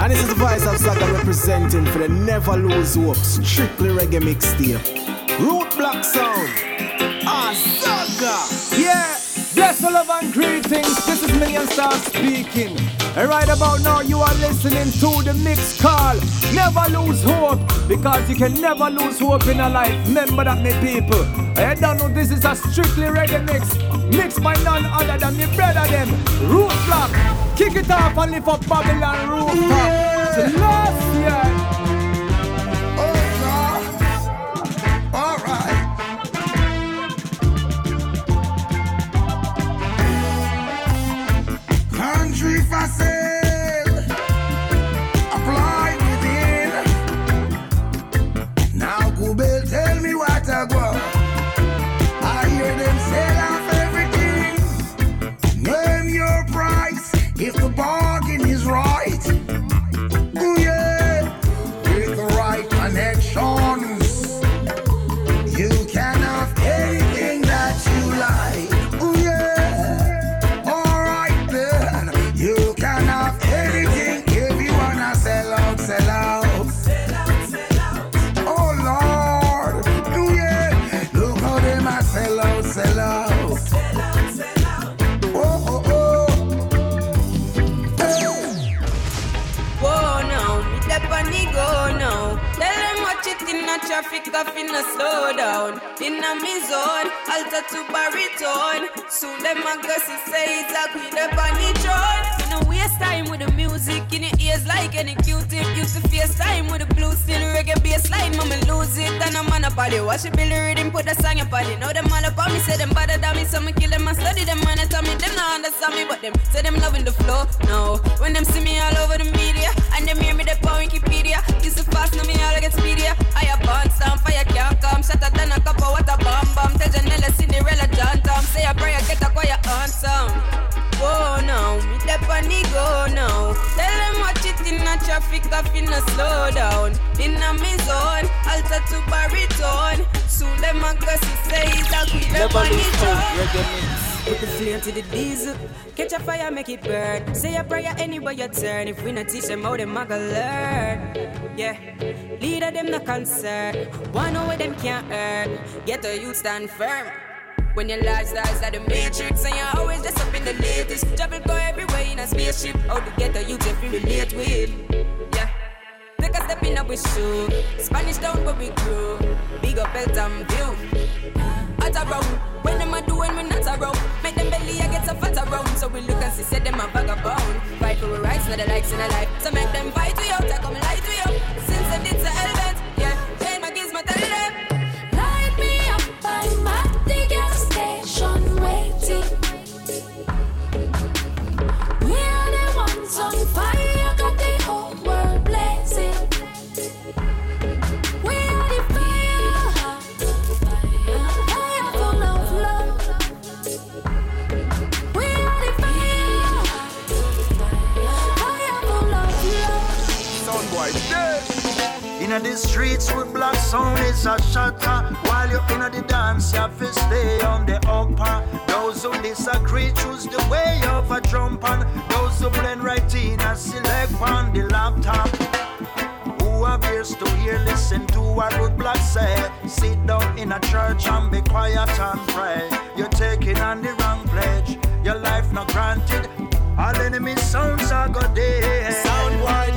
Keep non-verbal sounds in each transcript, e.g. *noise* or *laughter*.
And this is the voice of Saga representing for the Never Lose Hope Strictly Reggae Mixtape. Root Block Sound. Ah, Saga. Yeah. Bless all love and greetings. This is Million Star speaking. And right about now, you are listening to the mix call. Never lose hope because you can never lose hope in a life. Remember that, me people. I don't know this is a strictly reggae mix. Mixed by none other than me brother them. Root Block. Kick it off and lift up Babylon rooftop. So last year. A slow down. In a me zone, alter to baritone. Soon them a go see say it's a queen up on the throne. No waste time with the music in your ears like any Q-tip. Used to face time with the blue steel reggae bass line. Mama lose it and I'm on a body. Watch it the rhythm, put a song in body. Know them all about me, say them better than me. So me kill them and study them man. Tell me them not understand me, but them say them loving the flow. No, when them see me all over the media and them hear me they on Wikipedia. Used to fast, now me all get speedier. I have burn some fire can't come. Shatter than a cup of water bomb bomb. Tell Janella, Cinderella, John Tom. Say a prayer, get a quiet answer go now. Me on the go now. Tell them watch it in a traffic off in slow down. In a me zone, alter to baritone. Soon them a go say it's a up on the Put the flame to the diesel. Catch a fire, make it burn. Say a prayer anywhere you turn. If we not teach them how, them a go learn. Yeah, leader them not concerned. One know them can't earn. Get the youth stand firm. When your lifestyle's like the matrix and you're always just up in the latest. Travel go everywhere in a spaceship. How to get the youth you relate with. Take a step in up with shoe. Spanish down where we grew. Big up Elton view. Ah, at around. When them a doing we not around. Make them belly I get so fat around. So we look and see, say them a vagabond. Fight for our rights, not the likes in a life. So make them fight to you, I come light to you. Since I did the element, Inna the streets with black sound is a shatter. While you're inna the dance, you have to stay on the upper. Those who disagree choose the way of a jump on. Those who blend right in and select on the laptop. Who have ears to hear, listen to what black say. Sit down in a church and be quiet and pray. You're taking on the wrong pledge. Your life not granted. All enemy sounds are good. Sound wide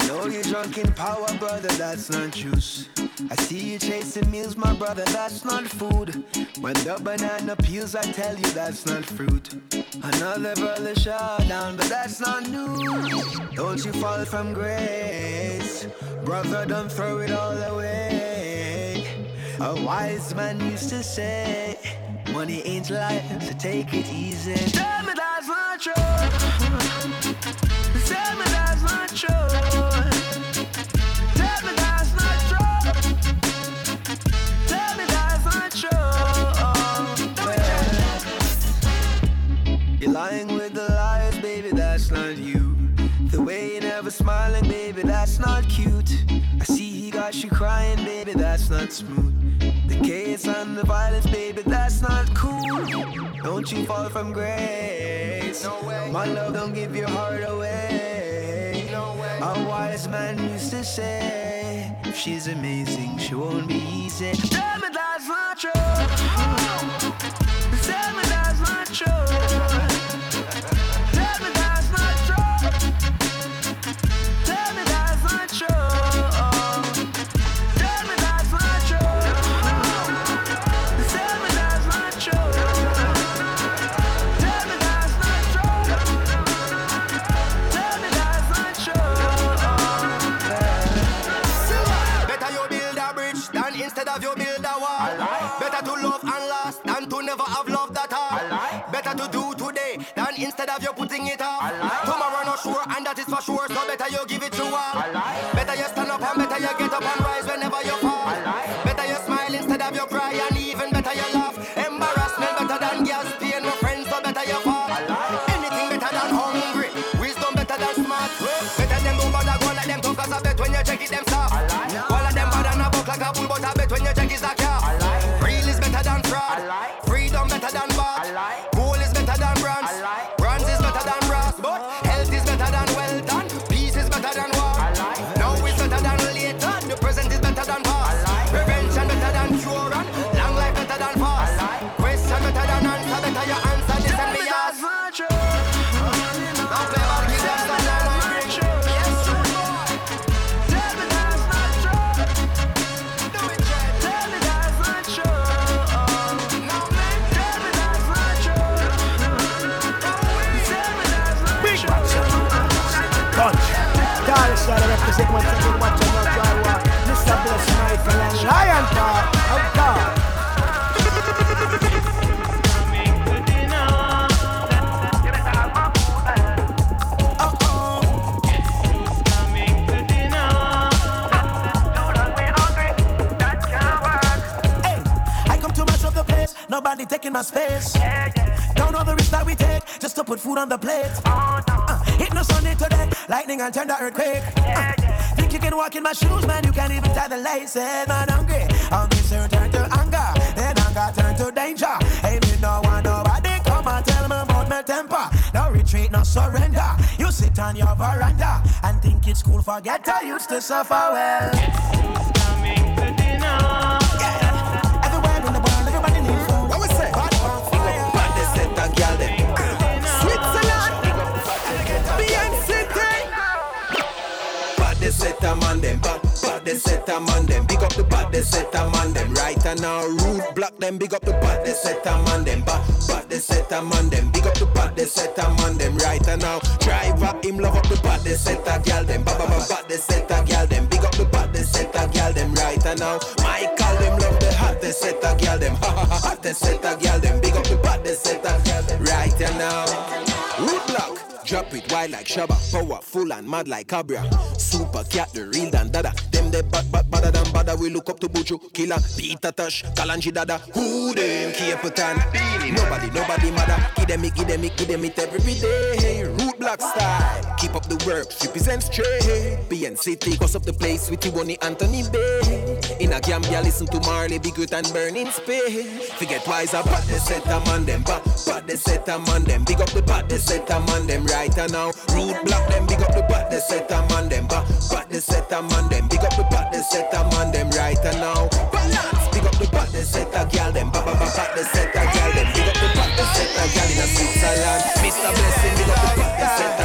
I know you're drunk in power, brother, that's not juice. I see you chasing meals, my brother, that's not food. When the banana peels, I tell you that's not fruit. Another brother shot down, but that's not news. Don't you fall from grace, brother, don't throw it all away. A wise man used to say, Money ain't life, so take it easy. Tell me that's not true. Tell me that's not true. Baby, that's not cute. I see he got you crying, baby, that's not smooth. The chaos and the violence, baby, that's not cool. Don't you fall from grace. No way. My love don't give your heart away. No way. A wise man used to say, if she's amazing, she won't be easy. Tell me that's not true. Tell me that's not true. Instead of you putting it off. Tomorrow not sure, and that is for sure. So better you give it to all. Put food on the plate. Oh, no. uh, hit no Sunday today, lightning and thunder earthquake. Yeah, uh, Think you can walk in my shoes, man? You can't even tie the laces. Man, hungry, hungry, so turn to anger, then anger turn to danger. Hey, me no want nobody come and tell me about my temper. No retreat, no surrender. You sit on your veranda and think it's cool. Forget I used to suffer well. Man them bad, bad they set a man them big up the bad they set a man them right and now root block them big up the bad they set a man them bad, bad they set a man them big up the bad they set a man them right and now driver him love up the bad they set a gal them ba ba ba bad they set a gal them big up the bad they set a gal them right and now Michael them love the hot they set a gal them ha ha ha hot they set a gal them big up the bad they set a gal them right and now Drop it wild like Shabba, powerful and mad like Cabra. Super cat, the real dan dada. Them they bad, bad, badder than badder. We look up to Buju, Killer, Peter Tosh, Kalanji Dada. Who them, Capitan? Nobody, nobody matter. Give them it, give them it, give them it every day. Root Block style. Keep up the work, represent straight. BNC take us up the place with Tiboni Anthony Bay. In a Gambia, listen to Marley, Big Good and Burning Space. Forget wise about the set a man them, but, but the set a man them. Big up the bad, the set a man them, right now. Root block them, big up the bad, the set a man them, but, but the set a man them. Big up the bad, the set a man them, right now. Balance, big up the bad, the set a gal them, ba ba ba ba, the set a gal them. Big up the bad, the set a gal in a Switzerland. Mr. Blessing, big up the bad, the set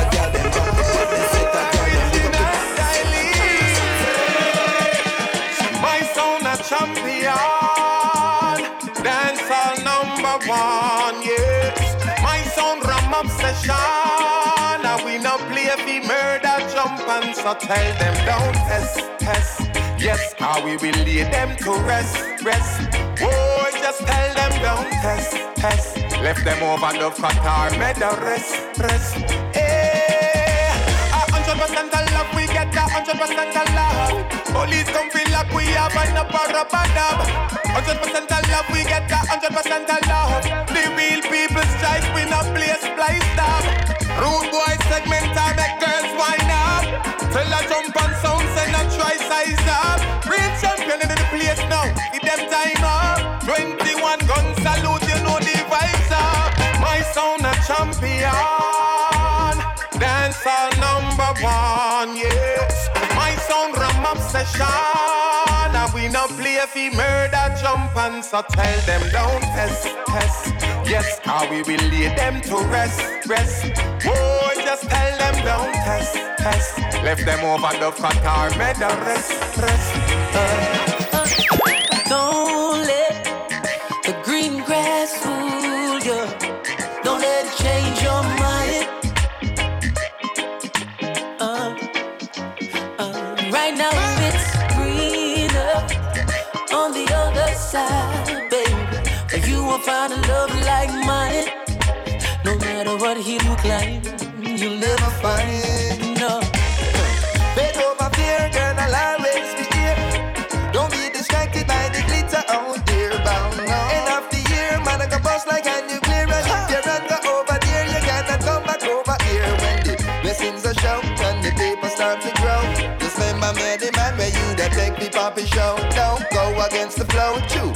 tell them don't test, test. Yes, how we will lead them to rest, rest. Oh, just tell them don't test, test. Left them over the fatar, made the rest, rest. Hey, a hundred percent of love, we get a hundred percent of love. Police come feel like we have an upper badab. Hundred percent of love, we get a hundred percent of love. The real them time up. 21 gun salute, you know the vibes up. My sound a champion. Dance number one, yes. My sound ram obsession. And we no play fi murder jump and so tell them don't test, test. Yes, how we will lay them to rest, rest. Oh, just tell them don't test, test. Left them over the front car, made the rest, rest. Uh. Find a love like mine. No matter what he look like, you'll never find no. Bend over fear, girl, I'll always be here. Don't be distracted by the glitter out there, bound now. End of the year, man, I can bust like a nuclear. And if you run go over there, you cannot come back over here. When the blessings are shown and the paper start to grow. Just remember me, the man where you that take me poppy show. Don't go against the flow, too.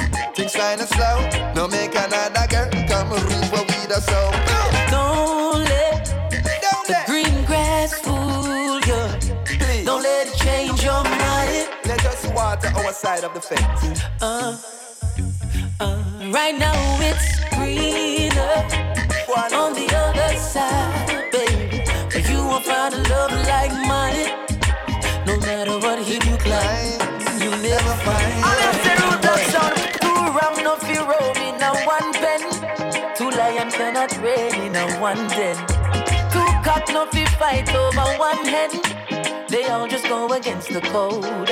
Side of the fence. Uh, uh, right now it's greener on the other side, baby. But you won't find a love like mine. No matter what he look like you never find. I'm a zero production. Two ram no roll in a one pen. Two lion cannot reign in a one den. Two cock no fi fight over one hen. They all just go against the code.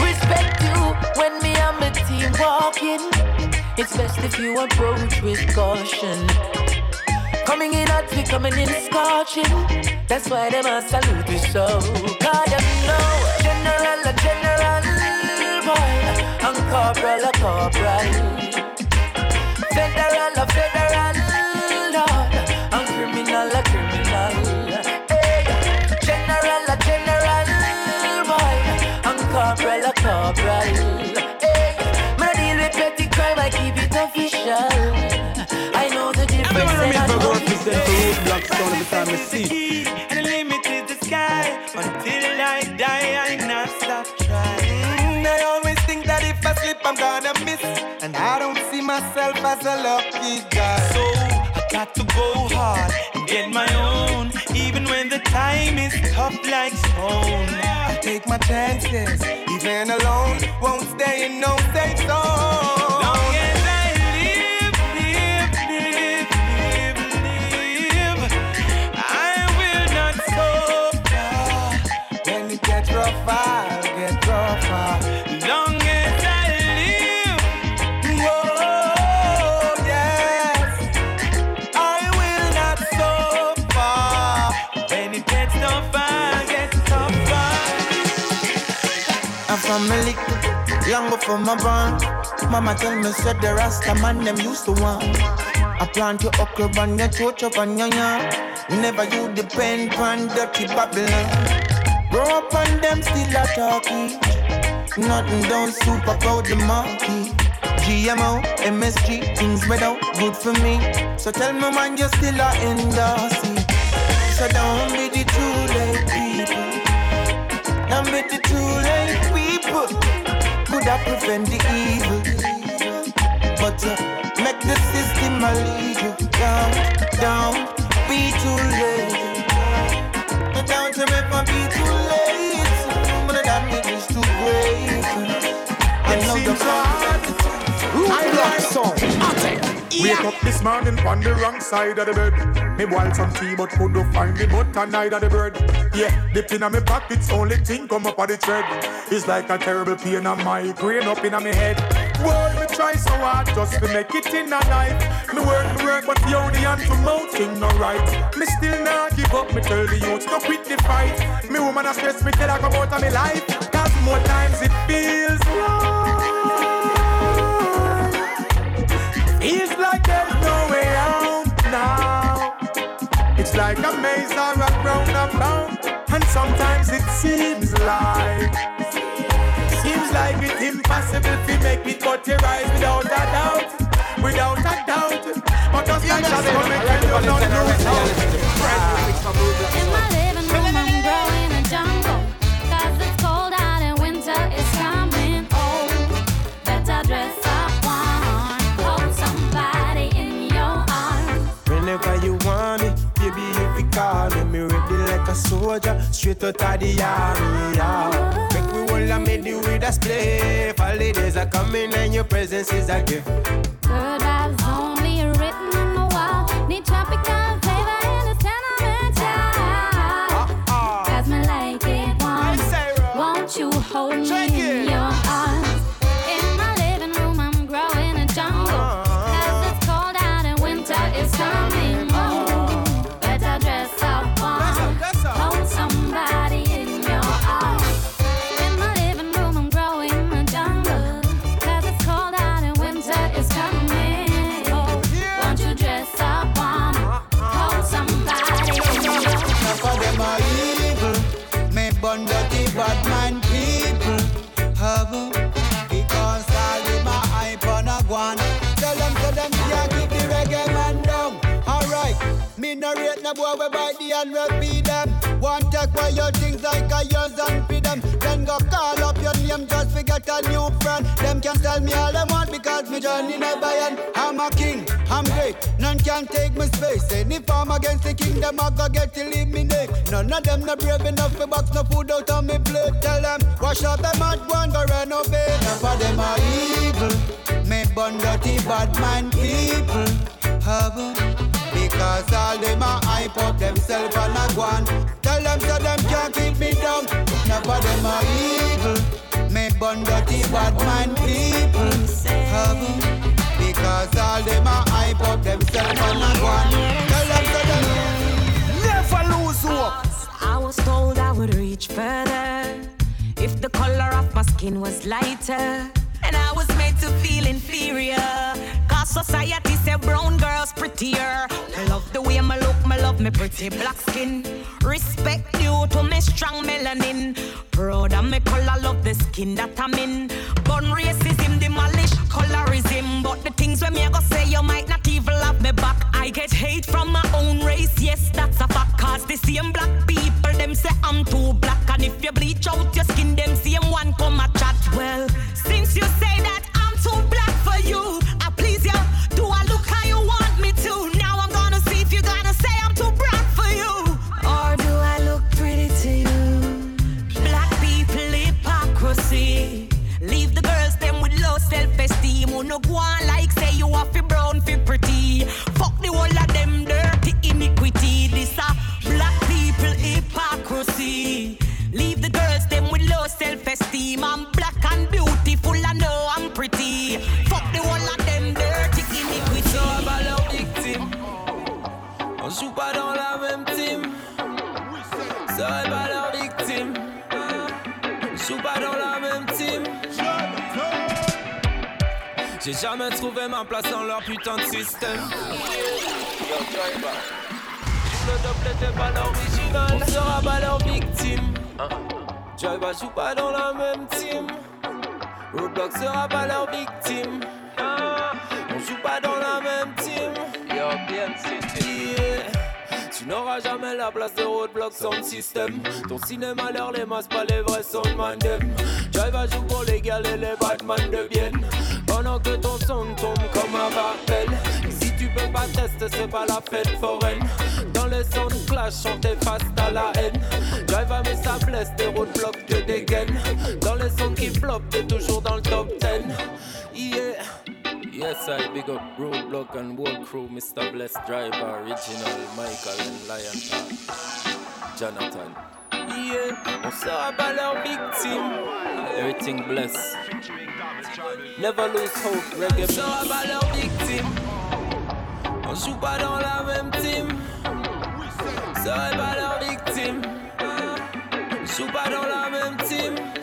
Respect you when me and my team walking. It's best if you approach with caution. Coming in hot, we coming in scorching. That's why them a salute we so. God, them know general, a general boy, and corporal a corporal. Federal a federal lord, corporal. Hey, man I deal with petty crime, I keep it official. I know the difference. And I know the difference. Black stone every time I see. And the limit is the sky. Until I die, I not stop trying. I always think that if I slip, I'm gonna miss. And I don't see myself as a lucky guy. So I got to go hard and get my own. Even when the time is tough like stone. I take my chances, even alone. Won't stay in no safe zone. Long as I live, live, live, live, live. I will not suffer. When it gets rough, I'll get rougher. From a little, young before my born. Mama tell me said the Rasta man them used to want. I plant your okra and your church up and your yam. Never you depend on dirty Babylon. Grow up on them still a talking. Nothing down super about the market. GMO, MSG, things without good for me. So tell me man you still a endorse So don't be the too people. Could have prevent the evil. But uh, make the system a lead you down, down, be too late. Don't you ever be too late. But the damage is too great. I know the I rock song. Wake up this morning on the wrong side of the bed. Me boil some tea but couldn't find the butter neither the bread. Yeah, the pin on me pockets only thing come up on the thread. It's like a terrible pain on my brain up in my head. Boy, me try so hard just to make it in a life. Me work, me work, but the only hand to mouth thing not right. Me still not give up. Me tell the youth to quit the fight. Me woman a stress me tell her come out of me life. Cause more times it feels like Feels like there's no way out now. It's like a maze or a roundabout. And sometimes it Seems like, seems like it's impossible to make it, but you rise without a doubt, without a doubt. But just like that, come and tell you not lose soldier, straight out of the army. Yeah. Make we all a made you with a spliff. Holidays are coming and your presence is a gift. Good vibes boy we bite the and we feed them. One take away your things like a yours and feed them. Then go call up your name just to get a new friend. Them can tell me all them want because me journey never end. I'm a king, I'm great, none can take my space. Any farm against the king, them I go get to leave me naked. None of them no brave enough to box no food out on me plate. Tell them wash up them hot one go renovate. Enough of them are evil. Me bun dirty bad mind people. Have because all them a hype up themselves and a go on. Tell them so them can't keep me down. Enough of them are evil. Me bun dirty bad mind people. Have because all them a hype up themselves and a go on. Tell them so them Never lose hope. I was told I would reach further if the color of my skin was lighter. And I was made to feel inferior. Cause society say brown girls prettier. I love the way I look, I love me pretty black skin. Respect due to me strong melanin. Proud of me color, love the skin that I'm in. Gun racism, demolish colorism. But the things when me I go say, you might not even have me back. I get hate from my own race, yes, that's a fact. Cause the same black people, them say I'm too black. And if you bleach out your skin, them same one come a chat. Well, since you say that I'm too black for you, J'ai jamais trouvé ma place dans leur putain de système. Le double était pas l'original. On sera pas leur victime. Jive joue pas dans la même team. Roadblock sera pas leur victime. On joue pas dans la même team. Yeah. Tu n'auras jamais la place de Roadblock sans système. Ton cinéma l'air les masses, pas les vrais son mandem. Jive joue pour les gars et les Batman deviennent. Pendant que ton son tombe comme un rappel. Si tu peux pas tester, c'est pas la fête foraine. Dans les sons de clash, chanter face à la haine. Drive à mes sa blesse, des roadblocks que des gaines. Dans les sons qui flop, t'es toujours dans le top 10. Yeah. Yes, I big up Root Block and World Crew, Mr. Bless Driver, Original, Michael and Lion Pack, Jonathan. Yeah, on sera pas leur victime. Everything bless. Never lose hope, reggae. Sera pas leur victime. On joue pas dans la même team. Sera pas leur victime. On joue pas dans la même team.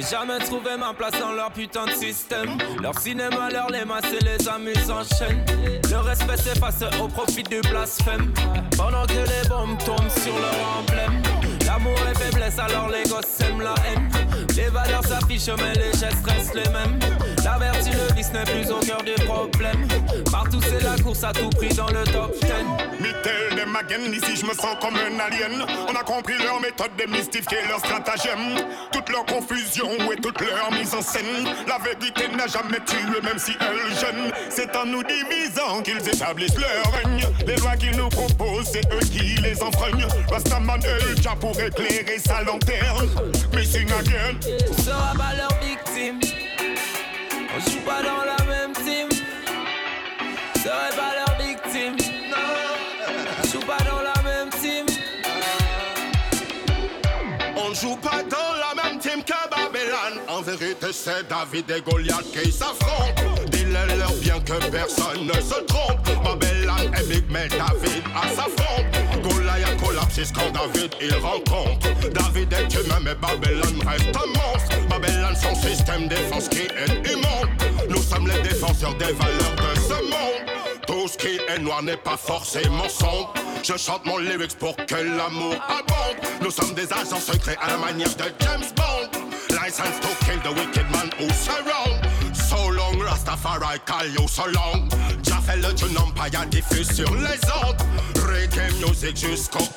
J'ai jamais trouvé ma place dans leur putain de système. Leur cinéma, leur les masses et les amuses en chaîne. Le respect s'efface au profit du blasphème. Pendant que les bombes tombent sur leur emblème. L'amour est faiblesse, alors les gosses aiment la haine. Les valeurs s'affichent, mais les gestes restent les mêmes. La vertu, le vice n'est plus au cœur du problème. Partout, c'est la course à tout prix dans le top 10. Mittel them again, ici je me sens comme un alien. On a compris leur méthode de mystifier leur stratagème. Toute leur confusion et toute leur mise en scène. La vérité n'a jamais tué, même si elle gêne. C'est en nous divisant qu'ils établissent leur règne. Les lois qu'ils nous proposent, c'est eux qui les enfreignent. Rastaman déjà pour éclairer sa lanterne. Missing again. On sera pas leur victime. On joue pas dans la même team. On serait pas leur victime. On joue pas dans la même team. On joue pas dans la même team que Babylone. En vérité, c'est David et Goliath qui s'affrontent. Dis-le-leur bien que personne ne se trompe. Babylone est big, mais David a sa fronte. Goliath collapse quand David il rencontre. David est humain, mais Babylone reste un monstre. Babylone, son système défense qui est immonde. Nous sommes les défenseurs des valeurs de ce monde. Tout ce qui est noir n'est pas forcément sombre. Je chante mon lyrics pour que l'amour abonde. Nous sommes des agents secrets à la manière de James Bond. License to kill the wicked man who surround. So long, Rastafari call you so long. Fait le tune empire diffuse sur les ondes. Reggae music jusqu'au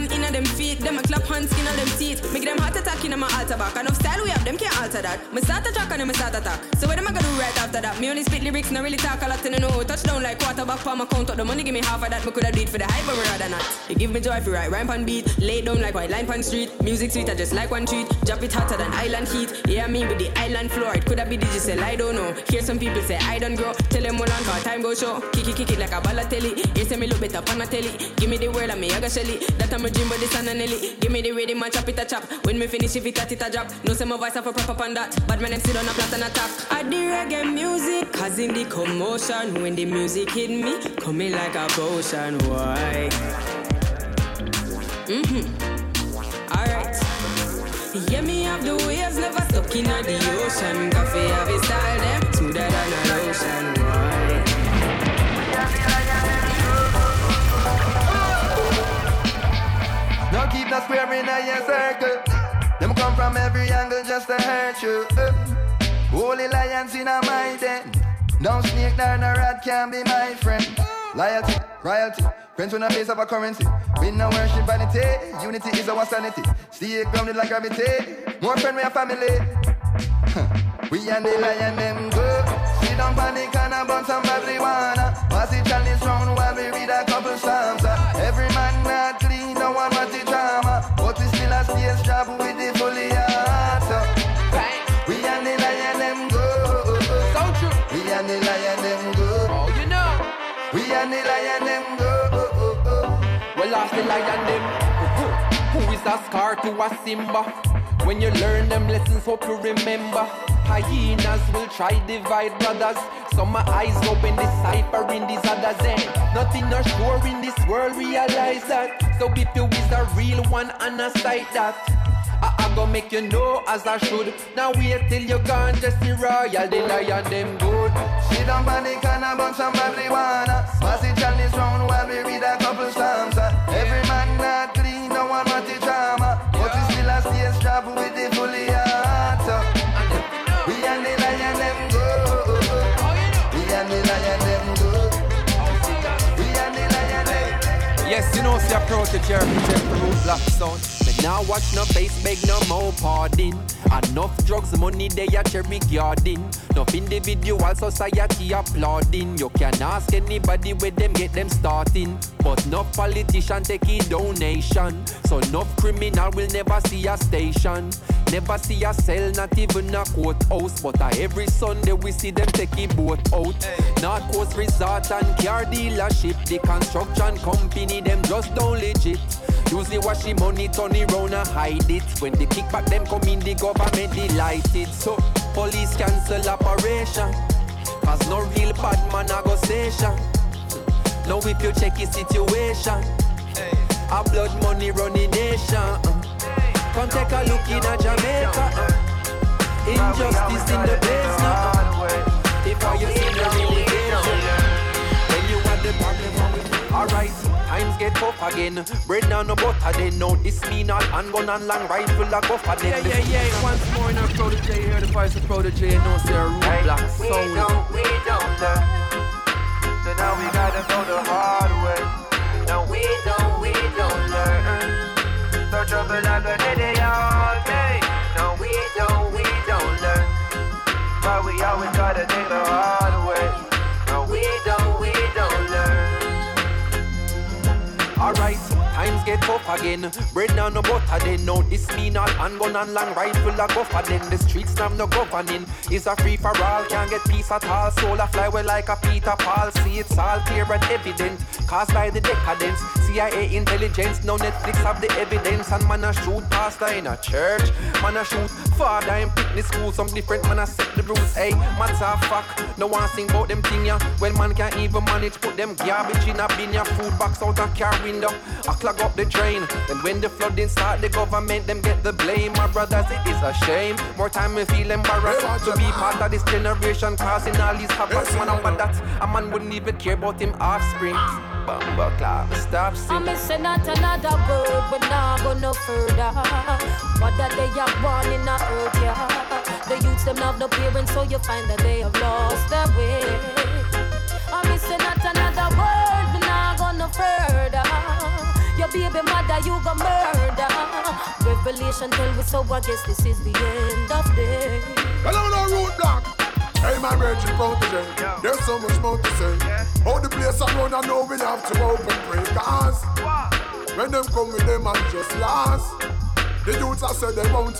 Them a in a them feet. Them a clap hands skin on them teeth. Make them heart attack in a my altar back. Enough style we have them can't alter that. Me start attack and then me start attack. So what am I gonna do right after that? Me only spit lyrics, not really talk a lot the know. Touchdown like quarterback for my count up the money. Give me half of that. Me coulda do for the hype, but rather not. It give me joy if you write rhyme on beat. Lay down like white line on street. Music sweet, I just like one treat. Drop it hotter than island heat. Yeah, me with the island floor. It coulda be digital, I don't know. Hear some people say I don't grow. Tell them all on cause time go show. Kick it, kick it like a telly. You say me look better on a telly. Give me the world, and me I got shelly. That I'm dream, but this and. Give me the rhythm and chop it a chop. When me finish, if it a it a drop. No say my voice have a proper on that. But man, them sit on a flat and a top. I the reggae music, causing the commotion. When the music hit me, coming like a potion. Why? Mm-hmm. Alright. Yeah, me have the waves, never stuck in the ocean. Koffee have a style, them to that on a lotion. No square in a your circle. Them come from every angle just to hurt you. Uh, Holy lions in a my den. No snake nor no rat can be my friend. Loyalty, royalty, friends with a base of a currency. We no worship vanity, unity is our sanity. Stay grounded like gravity. More friend we a family. We and the lion them good. Sit down panic and a bun some marijuana. Pass it chalice round while we read a couple psalms. uh. Every man not clean, no one want The lion them. Who is a scar to a Simba? When you learn them lessons, hope you remember. Hyenas will try divide brothers. Some my eyes open, deciphering these others. And nothing are sure in this world, realize that. So if you is a real one, and a sight that. I, I go make you know as I should. Now wait till you gone, just the royal, the lion them good. Sit down panic and a bun some marijuana. Pass it chalice round while we read a couple psalms. See a Protoje represent the Root Block sound. Me now watch no face, beg no more pardon. Enough drugs, money they a cherry garden. Enough individual society applauding. You can ask anybody where them get them starting. But no politician take a donation. So no criminal will never see a station. Never see a cell, not even a courthouse. But uh, every Sunday we see them take a boat out. North Coast Resort and car dealership. The construction company, them just don't legit. Usually wash the money, turn it round and hide it. When the kickback them come in, the government delighted. So police cancel operation. Cause no real bad man a go station. Now if you check his situation, a blood money running nation. Come take a look in a Jamaica. Injustice in the place now. If I you see the get tough again. Bread now no butter then. No this me not handgun and long rifle a go for them. Yeah, yeah, yeah. Once more in our Protoje here, the voice of Protoje. No, say a Root Block We don't, we don't learn. So now we gotta go the hard way. No, we don't, we don't learn. So trouble like a day all day. No, we don't, we don't learn. But we always gotta take the hard times get tough again. Bread now no butter then. No, this me not handgun and long rifle a go for them. The streets now no governing. It's a free for all, can't get peace at all. Soul a fly well like a Peter Paul. See it's all clear and evident. Caused by the decadence. CIA intelligence, no Netflix have the evidence. And man a shoot pastor in a church. Man a shoot father in fitness school. Some different man a set the rules. Hey, matter of fact, no one sing about them thing ya. When man can't even manage, put them garbage in a bin ya. Food box out a car window. I clog up the drain. Then when the flooding start, the government them get the blame. My brothers, it is a shame. More time we feel embarrassed to be part of this generation, causing all these havoc. Man, up at that, a man wouldn't even care about him offspring. Bumba clap, stop I'm singing. missing out another word, but now go no further. What that they are born in a earth, yeah. The youths them have no parents, so you find that they have lost their way. You go murder. Revelation tell me so, I guess this is the end of day. Hello, no root block. Hey, my virgin Protoje. There's so much more to say. How the place I run, I know we have to open pray. Cause when them come with them and just last, the youths I said they won't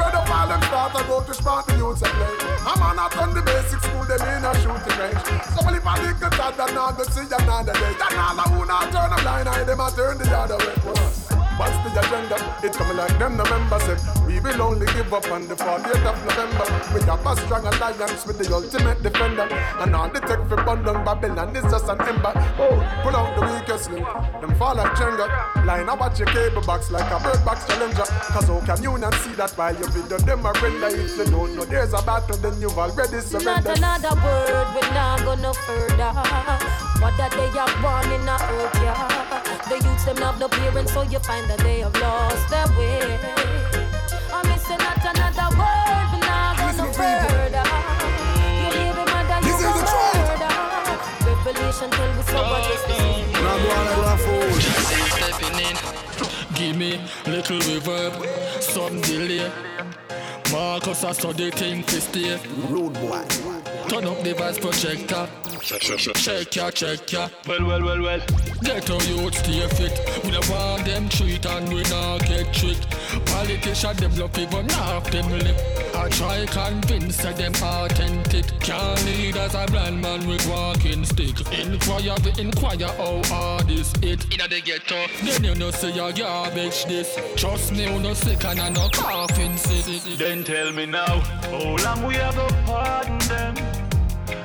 obey. The pedophile them start to go to spot the youths I play. A man not on the basic school, them in a shooting range. So if I the thought that now go see another day, then all I who not turn a blind eye, them I turn the other way. What's the agenda? It coming like them the members said We will only give up on the 40th of November. We have a strong alliance with the ultimate defender. And all the tech for bundle Babylon is just an ember. Oh, pull out the weakest link. Them fall like Jenga. Line up at your cable box like a bird box challenger. Cause how can you not see that while you video them a render? If you don't know there's a battle then you've already surrendered. Not another word, We're not go no further. What that they are born in a earth, yeah. The youths them have no parents, so you find that they have lost their way. I'm missing not another word, we not go no further. Your baby mother, you go murder. Revelation tell me so, what is this? Give me little reverb, some delay. Marcus, I study thing to stay. Rude boy. Turn up the bass projector. Check ya, check ya. Well, well, well, well. Get our youth stay fit. We don't want them treat and we not get tricked. Politicians them love even half them lip. I try convince that them authentic. Can't lead as a blind man with walking stick. Inquire, we inquire how hard is it. Inna the ghetto, then you know say your garbage this. Trust me, you no sick and I no coughing sick. Then tell me now, how long we have to pardon them?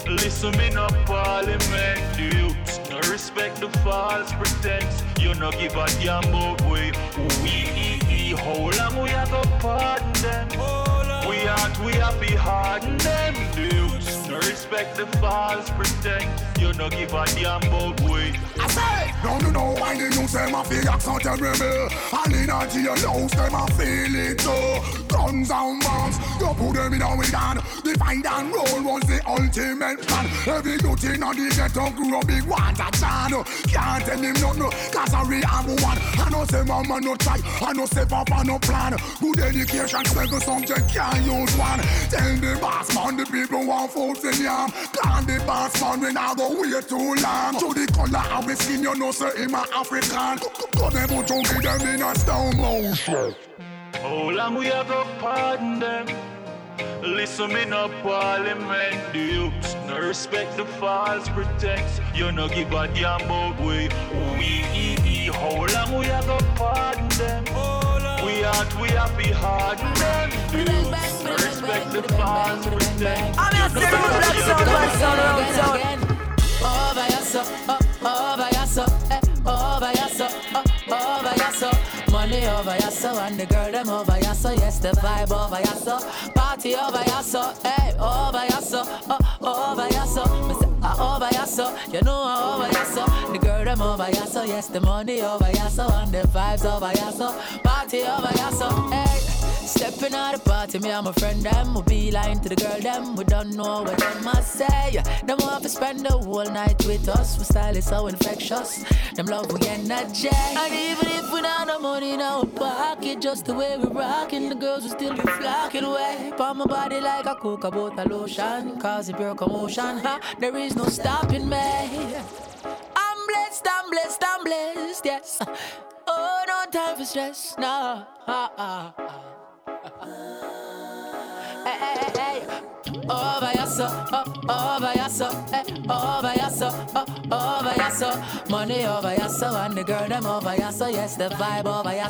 Listen me no parliament, the no respect the false pretense. You no give a damn about we, we, how long we have to pardon them? We aren't, we happy harden them, the youths respect the false pretense. You no give a damn about we. I say, no, no, no, why the news them a feel accent terrible. And in a jailhouse them a feel it too. Guns and bombs, you put them in a weekend Divide and roll was the ultimate plan. Every youth in the ghetto grew up big ones a chan Can't tell him nothing, cause I really have one. I know say mama no try, I know say papa no plan. Good education, second subject can't use one. Tell the boss man, the people want food in yam Can't the boss man, we not go wait too long. To the color of his skin, you know say him a African. Cause them you give them in a stone motion. How long we have to pardon them? Listen me no parliament. The youths No respect the false pretext? You no give a damn about we We How long we have to pardon them? We out, we happy harden them The youths No respect the false pretext I'm a serious black sound Black sound around town Over your so, oh, over your so, eh, over your so, oh, over your so Money over your and the girl them over your Yes, the vibe over your Party over your so, hey, over your oh, over your uh, over your so, you know uh, over your so The girl them over your so, yes, the money over your so And the vibes over your so Party over your so, hey Stepping out the party, me and my friend them We be lying to the girl them We don't know what they must say. Them want to spend the whole night with us We style is so infectious. Them love we energy. And even if we not no money in our pocket Just the way we rockin' The girls will still be flocking away. Palm my body like a coca butter lotion Cause it pure commotion huh? There is no stopping me. I'm blessed, I'm blessed, I'm blessed, yes. Oh, no time for stress, no. Hey, hey, hey. Over your so, oh, over your so, hey, over your oh, over your. Money over your and the girl them over your. Yes, the vibe over your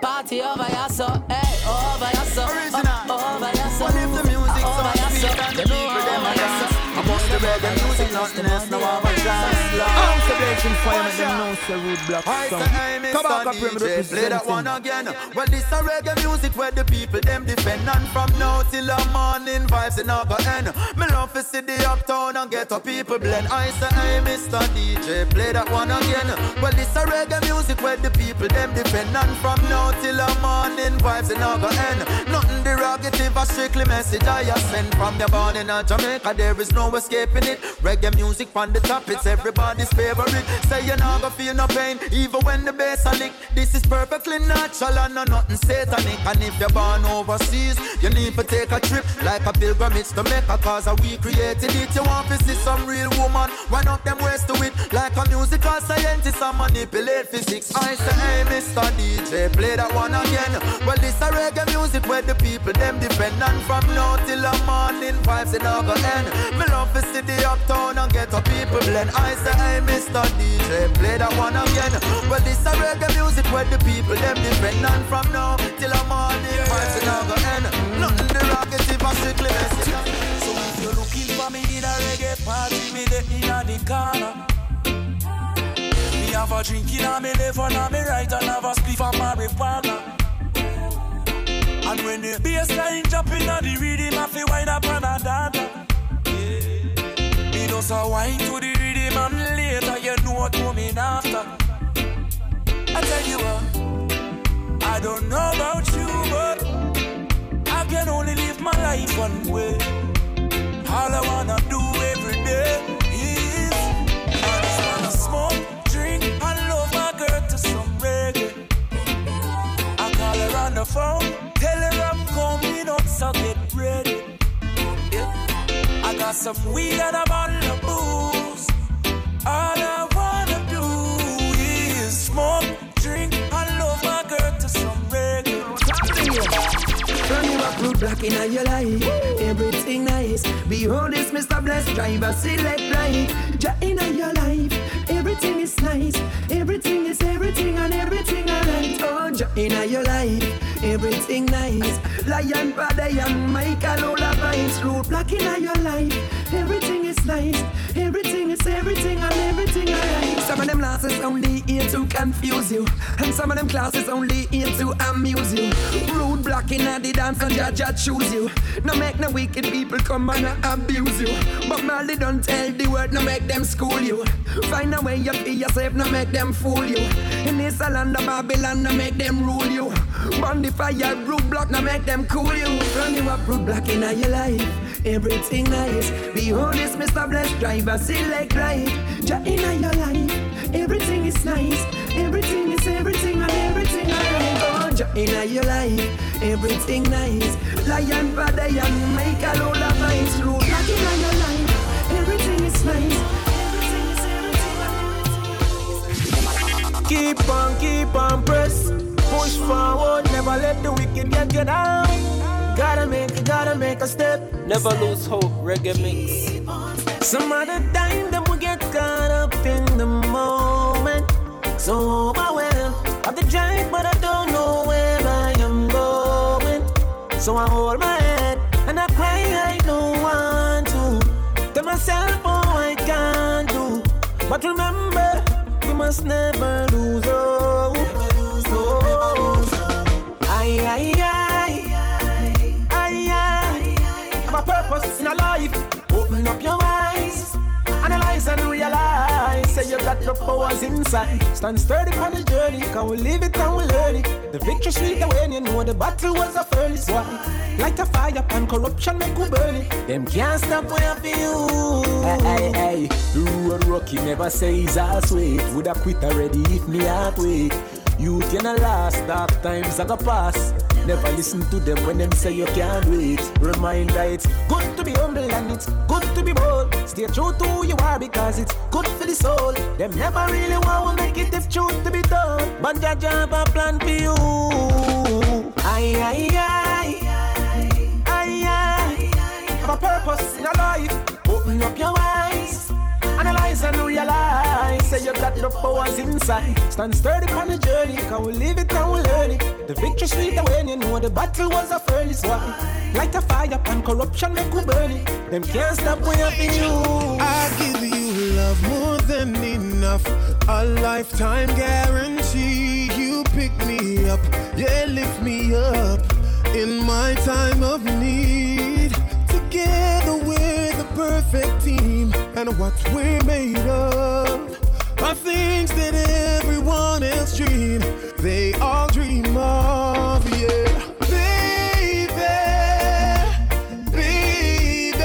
party over your hey, over your so, oh, over your so. What if the music over your? The people them a dance. I bust the reggae music, nothing else, no have a chance. I'm celebration fireman, them know say Root Block I song. say, hey, Mr. Come back up DJ, play that one again. Well, this a reggae music where the people them defend, and from now till the morning vibes not go end. Me love to see the uptown and get a people blend. I say, hey, Mr. DJ, play that one again. Well, this a reggae music where the people them defend, and from now till the morning vibes not go end. Nothing derogative, a strictly message I sent from the born in a Jamaica. There is no escaping it. Reggae music on the top, it's everybody's favorite. Say you're not gonna feel no pain, even when the bass a lick. This is perfectly natural and no nothing satanic. And if you're born overseas, you need to take a trip like a pilgrimage to Mecca, cause we created it. You want to see some real woman, run up them ways to it like a musical scientist and manipulate physics. I say, hey, Mr. DJ, play that one again. Well, this a reggae music where the people them defend, and from now till the morning vibes not go end. Love to city the uptown and get a people blend. I say, hey, Mr. DJ, play that one again. Well, this a reggae music where the people them defend, and from now till the morning vibes it not go end. Nothing derogative or strictly message. So if you're looking for me in a reggae party, me there in the corner. Me have a drink in a me left and a me right and have a spliff of marijuana. And when the bass line jump in a the rhythm, I feel wind up and a dance. Just a wine to the rhythm and later you know what coming after. I tell you what, I don't know about you, but I can only live my life one way. All I wanna do every day is I just wanna smoke, drink, and love my girl to some reggae. I call her on the phone, tell her I'm coming up, so get ready. Got some weed and a bottle of booze. All I wanna do is smoke, drink, and love my girl to some reggae. Turn you up, black in your life. Everything nice. Behold this Mr. Blessed Driver, select right. Jah in your life. Everything is nice. Everything is everything and everything alright. Oh, Jah in your life. Everything nice. Lion, brother, Michael, all the vibes. Root Block in your life. Everything is nice. Everything is everything and everything I alright. Some of them classes only here to confuse you. And some of them classes only here to amuse you. Root Block the dance and judge choose you. No make no wicked people come and abuse you. But Marley don't tell the word, no make them school you. Find a way you be yourself, no make them fool you. In this land of Babylon, no make them rule you. Burn the fire, Root Block, now make them cool you. Run you up, Root Block in your life. Everything nice. Behold this Mr. Blessed Driver, select right. Jah in your life. Everything is nice. Everything is everything and everything alright. Oh, Jah in your life. Everything nice. Lion, brother, and make a load of vibes. Root Block in your life. Everything is nice. Keep on, keep on, press. Push forward, never let the wicked get you down. Gotta make, gotta make a step. Never lose hope, reggae mix. Some other time, them we get caught up in the moment. So overwhelmed of the drive, but I don't know where I am going. So I hold my head and I cry, I don't want to. Tell myself, oh, I can't do. But remember, we must never lose hope. You got the powers inside. Stand sturdy on the journey, can we live it and we learn it. The victory sweet when you know the battle was a furnace. Why? Light a fire and corruption make we burn it. Them can't stop when I feel. Hey, hey, hey. The road rocky never says I sweet. Would I quit already if me heart wait? Youth in the last dark times I go pass. Never listen to them when them say you can't wait. Reminder it's good to be humble and it's good to be bold. Stay true to who you are because it's good for the soul. Them never really want to make it if truth to be done. But Jah have a plan for you. Aye, aye, aye. Aye, aye. Have a purpose in your life. Open up your eyes. Realize Say you got the powers inside. Stand sturdy on the journey Can we live it and we learn it? The victory sweet when you know the battle was a furnace Why? Light a fire and corruption make we burn it. Them can't stop when you you I give you love more than enough. A lifetime guarantee. You pick me up, yeah lift me up In my time of need. Together we're perfect team And what we're made of. Are things that everyone else dream They all dream of, yeah. Baby, baby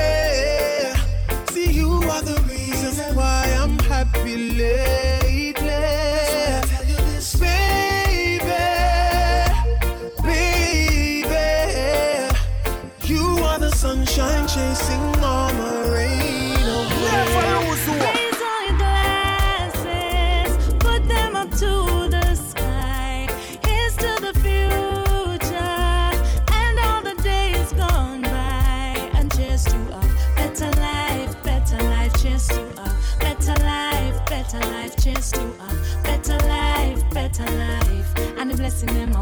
See you are the reason why I'm happy lately. Baby, baby You are the sunshine chasing And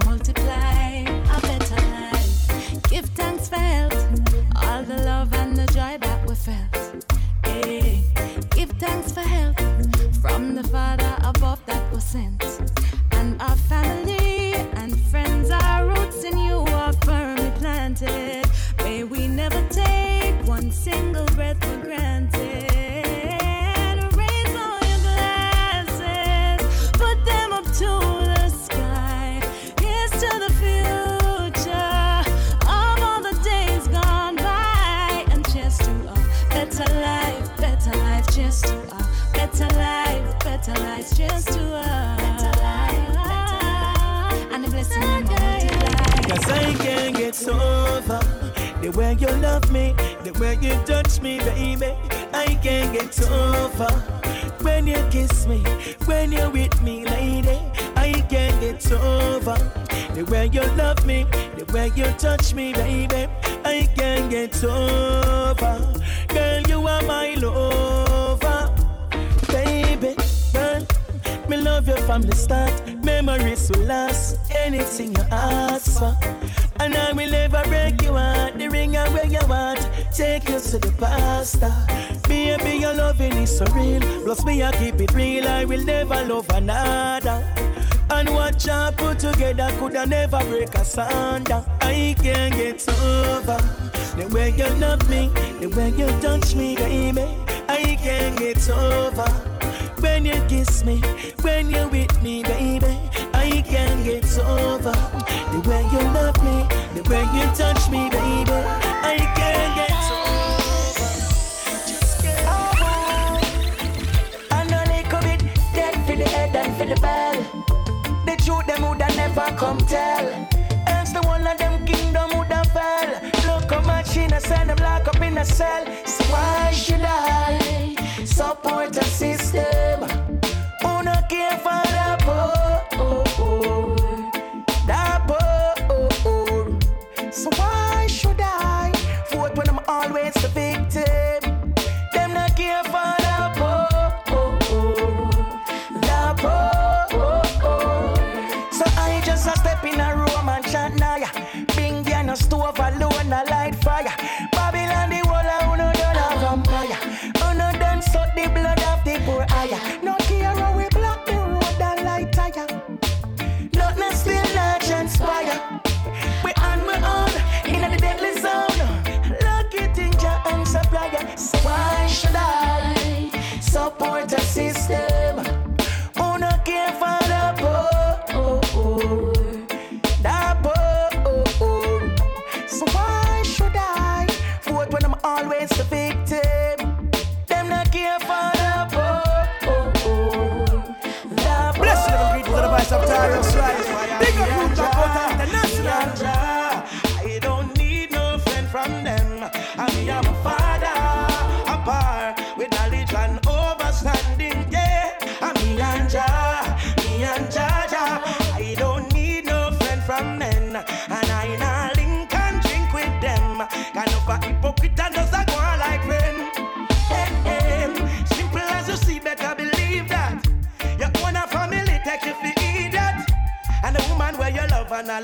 fantasy.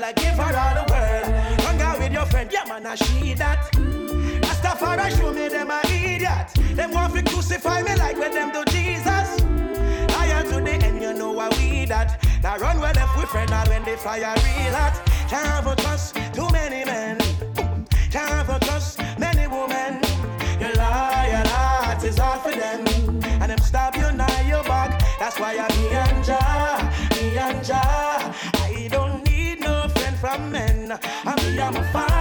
I give her all the world. Hang out with your friend, yeah man, I she that. Rastafari show me them a idiot. Them want to crucify me like when them do Jesus. Lion to the end, you know why we that. Now run with them, we friend, now when they fire real hot. Can't have a trust too many men. Can't have a trust many women. You lie, your heart is all for them. And them stab you now your back. That's why I'm here. I'm a fire.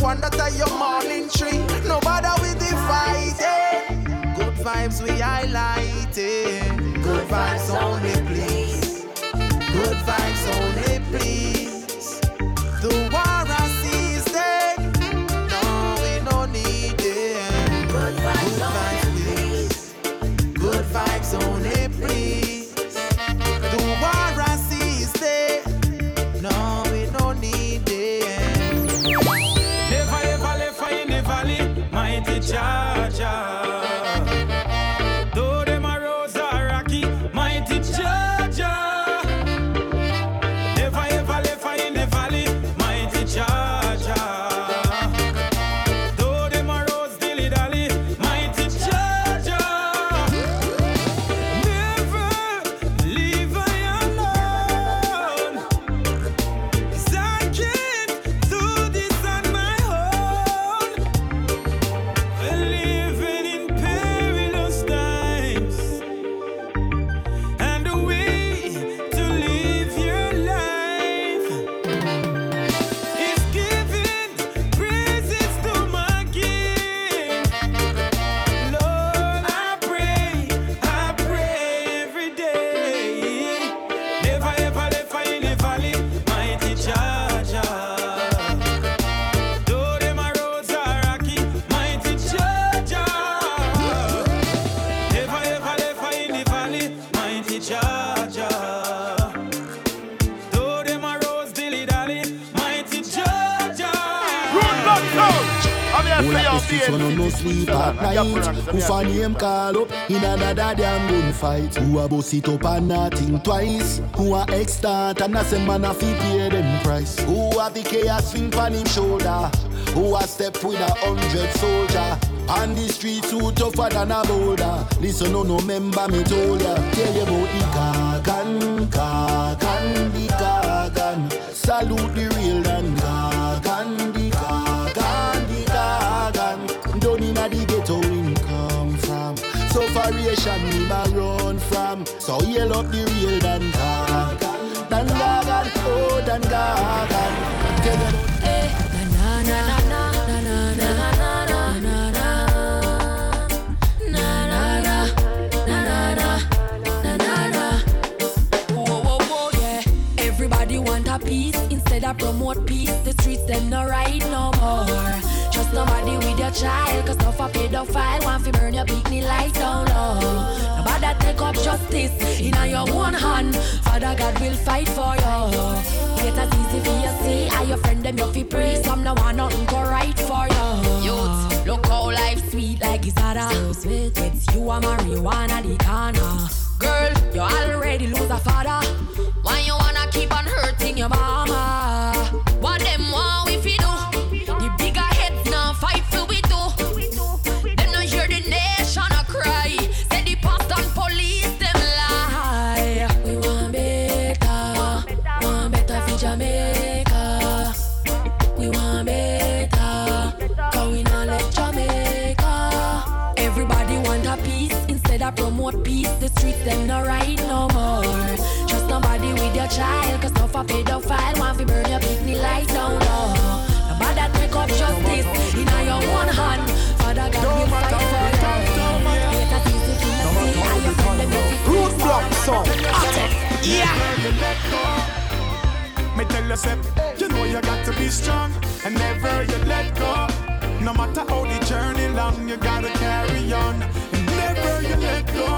one that are your morning tree. No matter with the fighting. Good vibes we highlighting. Good vibes only. Gunfight Who a bust it up and not think twice. Who a extant and a send man a fi pay them price. Who have the chaos swing pan him shoulder. Who a step with a hundred soldier. On the streets who tougher than a boulder. Listen no no member me told ya. Tell you about the Gargon Gargon the Gargon Salute the real Dan Gargon the Gargon the Gargon Down inna the ghetto him come from. Sufferation So yell up the real Dan Gargon Dan Gargon Oh Dan you about Na na na na na na na na piece instead of promote peace The streets them no right no more Trust nobody your child Cause no for pedophile Want fi burn your bikini lights down low. Nobody take up justice in your own hand. Father God will fight for you. Get as easy for you see. How your friend them you fi pray. Some no want nothing go right for you. Youth, look how life sweet like it's harder. So sweet, it's you and marijuana the corner. Girl, you already lose a father You, know you got to be strong and never you let go. No matter how the journey long, you gotta carry on and never you let go.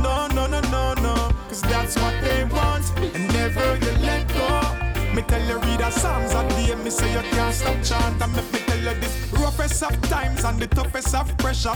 No, no, no, no, no, cause that's what they want and never you let go. Me tell you read a Psalms a day, me say you can't stop chant and make me tell you this roughest of times and the toughest of pressure.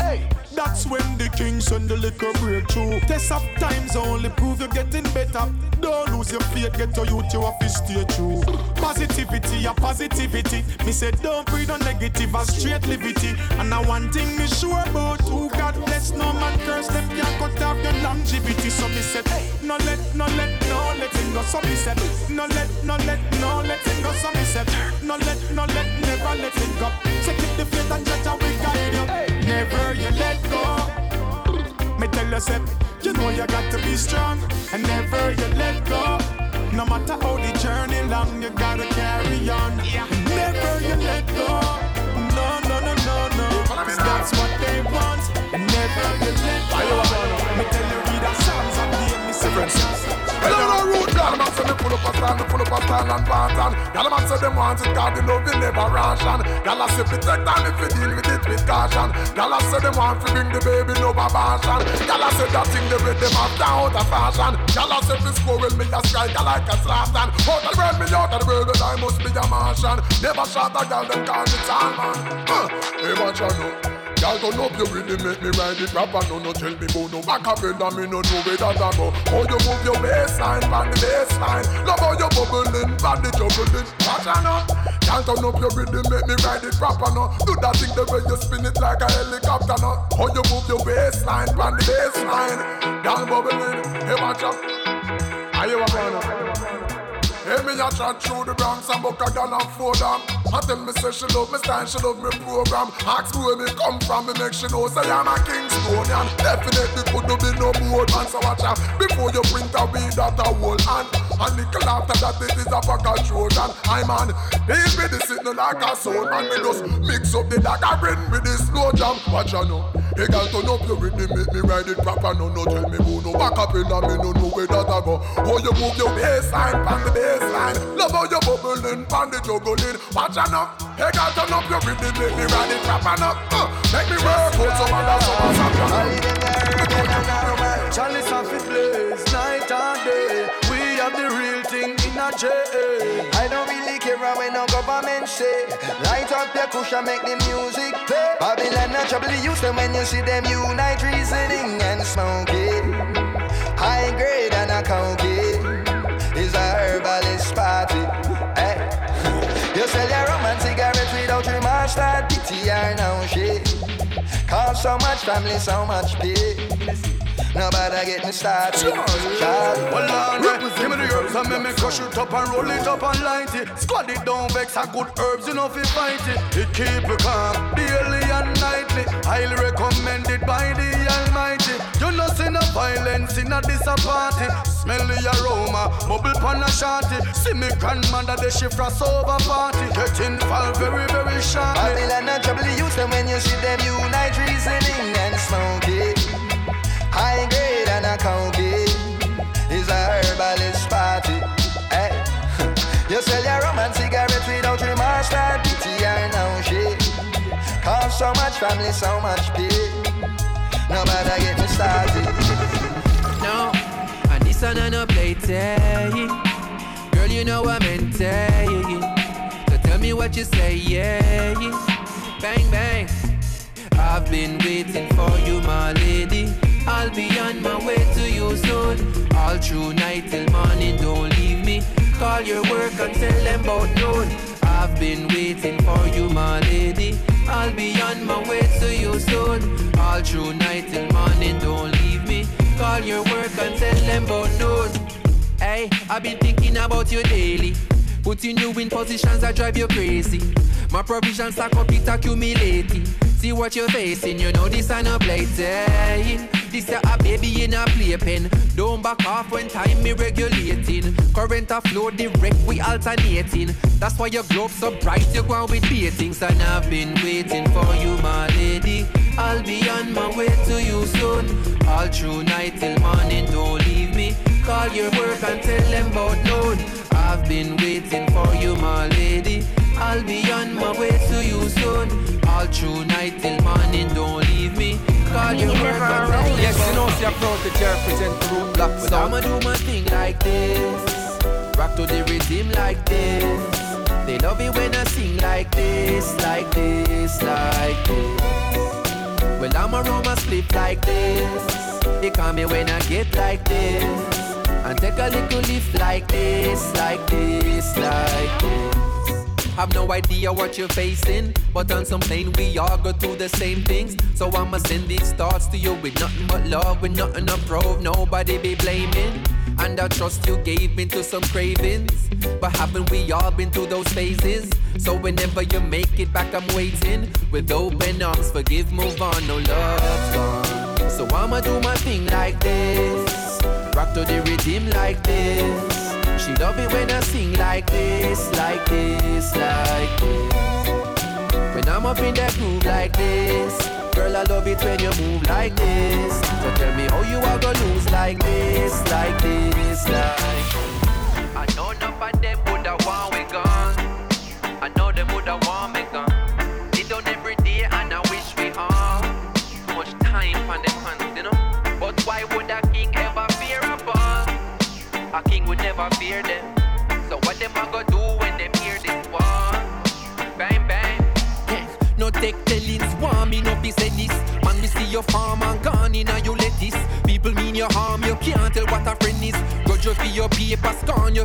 That's when the king send the liquor breakthrough. Test of times only prove you're getting better. Don't lose your faith, get youth, you to stay true. Positivity, a positivity. Me say don't breathe on negative, a straight liberty. And I one thing me sure about who God bless, no man curse them, can't cut off your longevity. So me said, no let, no let, no let it go. So me said, no let, no let, no let it go. So me said, no let, no let, never let it go. So keep the faith and judge and we guide you. Never you let go. Me tell you, you know you got to be strong and never you let go. No matter how the journey long, you gotta carry on. Never you let go. No, no, no, no, no. 'Cause that's what they want. Never you let go. Me tell you, say, Well, you know, root Y'all man me full up a me full up a style and. Y'all man say them want it 'cause the love never ration. Y'all a say fi take if you deal with it with caution. Y'all say them want to bring the baby no abortion. Y'all say that thing they with them have down out of fashion. Y'all say fi squirrel me a strike like a Zlatan. Out of the world me out of the world, I must be a Martian. Never shot a girl, them call me Talman. Uh, hey, what you know? Y'all turn up your rhythm, make me ride it proper. No, no, tell me go no back up and me no know where that I go. How you move your waistline, pan the baseline. Love how you bubbling, pan the juggling. Watch out now. Y'all turn up your rhythm, make me ride it proper now. Do that thing the way you spin it like a helicopter now. How you move your waistline, pan the baseline. Y'all bubbling, hey watch out. Are you a Hey, me a chat through the Bronx and book a gal and four them. I tell me say she love me style, she love me program. Ask me where me come from, me make she know say I'm a Kingstonian. Definitely could do be no more man, so watch out. Before you print a weed that a whole hand. And nickel after that it is a pack of Trojan. I man, these be the sitting like a soul man. Me just mix up the dagger ring with the slow jam. Watch out now. Hey, girl turn up your rhythm, make me ride it proper. No, no, tell me move no back up in me, no, no way that I go. Oh, you move your baseline, pan the baseline. Love how you bubbling, pan the juggling. Watch enough. hey girl, turn up your rhythm, make me ride it proper now. Uh, make me work out some other summer Charlie Safi plays night and day. We have the real thing in a jail when no government say. Light up your cushion, make the music play. Babylon not trouble the youth, and when you see them unite, reasoning and smoking. High grade and a county is a herbalist party. Hey. Eh? *laughs* You sell your rum and cigarettes without remorse, that pity or no shit. Cause so much family, so much pain. Nobody get me started. Well, on, give me the herbs and make me crush it up and roll it up and light it. Squad it down, vex a good herbs, you know fi fight it. It keep you calm daily and nightly. Highly recommended by the Almighty. You know see no violence in a party. Smell the aroma, bubble pan a shorty. See me grandmother the shift from over party. Get involved very very shortly. Babylon and trouble the youth, and when you see them unite, reasoning and smoking. A county is a herbalist party. Hey. Eh? *laughs* you sell your rum and cigarettes without remorse, that pity or no shit. Cause so much family, so much pain. Nobody get me started. No, and this one on a play Girl, you know I'm into So tell me what you say, yeah. Bang, bang. I've been waiting for you, my lady. I'll be on my way to you soon. All through night till morning, don't leave me. Call your work and tell them about noon. I've been waiting for you, my lady. I'll be on my way to you soon. All through night till morning, don't leave me. Call your work and tell them about noon. Hey, I've been thinking about you daily. Putting you in positions that drive you crazy. My provisions up, it accumulating. See what you're facing, you know this ain't a plaything. This a baby in a playpen. Don't back off when time me regulating. Current a flow direct, we alternating. That's why your globe so bright, you go with beatings. And I've been waiting for you, my lady. I'll be on my way to you soon. All through night till morning, don't leave me. Call your work and tell them about noon. I've been waiting for you, my lady. I'll be on my way to you soon. All through night till morning, don't leave me call you work Yes, you know, see, I'm proud to represent the Root Block But I'ma do my thing like this. Rock to the rhythm like this. They love it when I sing like this, like this, like this. Well, I'm a Roma split like this. They call me when I get like this. And take a little lift like this, like this, like this. Have no idea what you're facing, but on some plane we all go through the same things. So I'ma send these thoughts to you with nothing but love, with nothing to prove, nobody be blaming. And I trust you gave into some cravings. But haven't we all been through those phases? So whenever you make it back, I'm waiting with open arms. Forgive, move on, no love's gone. So I'ma do my thing like this, rock to the rhythm like this. She love it when I sing like this, like this, like this. When I'm up in that groove like this, girl I love it when you move like this. So tell me how you are gonna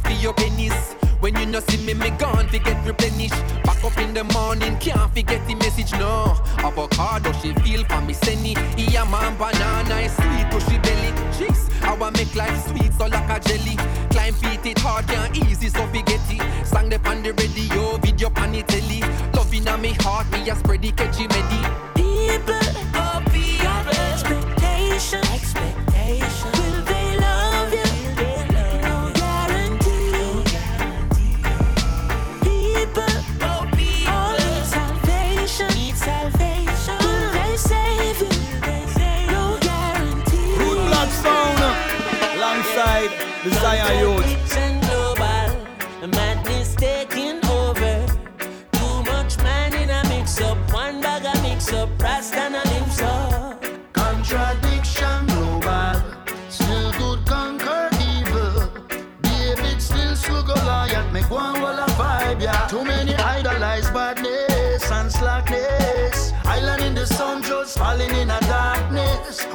for your pennies. When you no see me, me gone fi get replenished. Back up in the morning, can't forget the message, no. Avocado, she feel for me, send it. Yeah, man, banana is sweet, pushy belly. How I make life sweet, so like a jelly. Climb feet, it hard, can't easy, so forget it. Sang the on the radio, video on the telly. Loving on me heart, me a spread the catchy medi.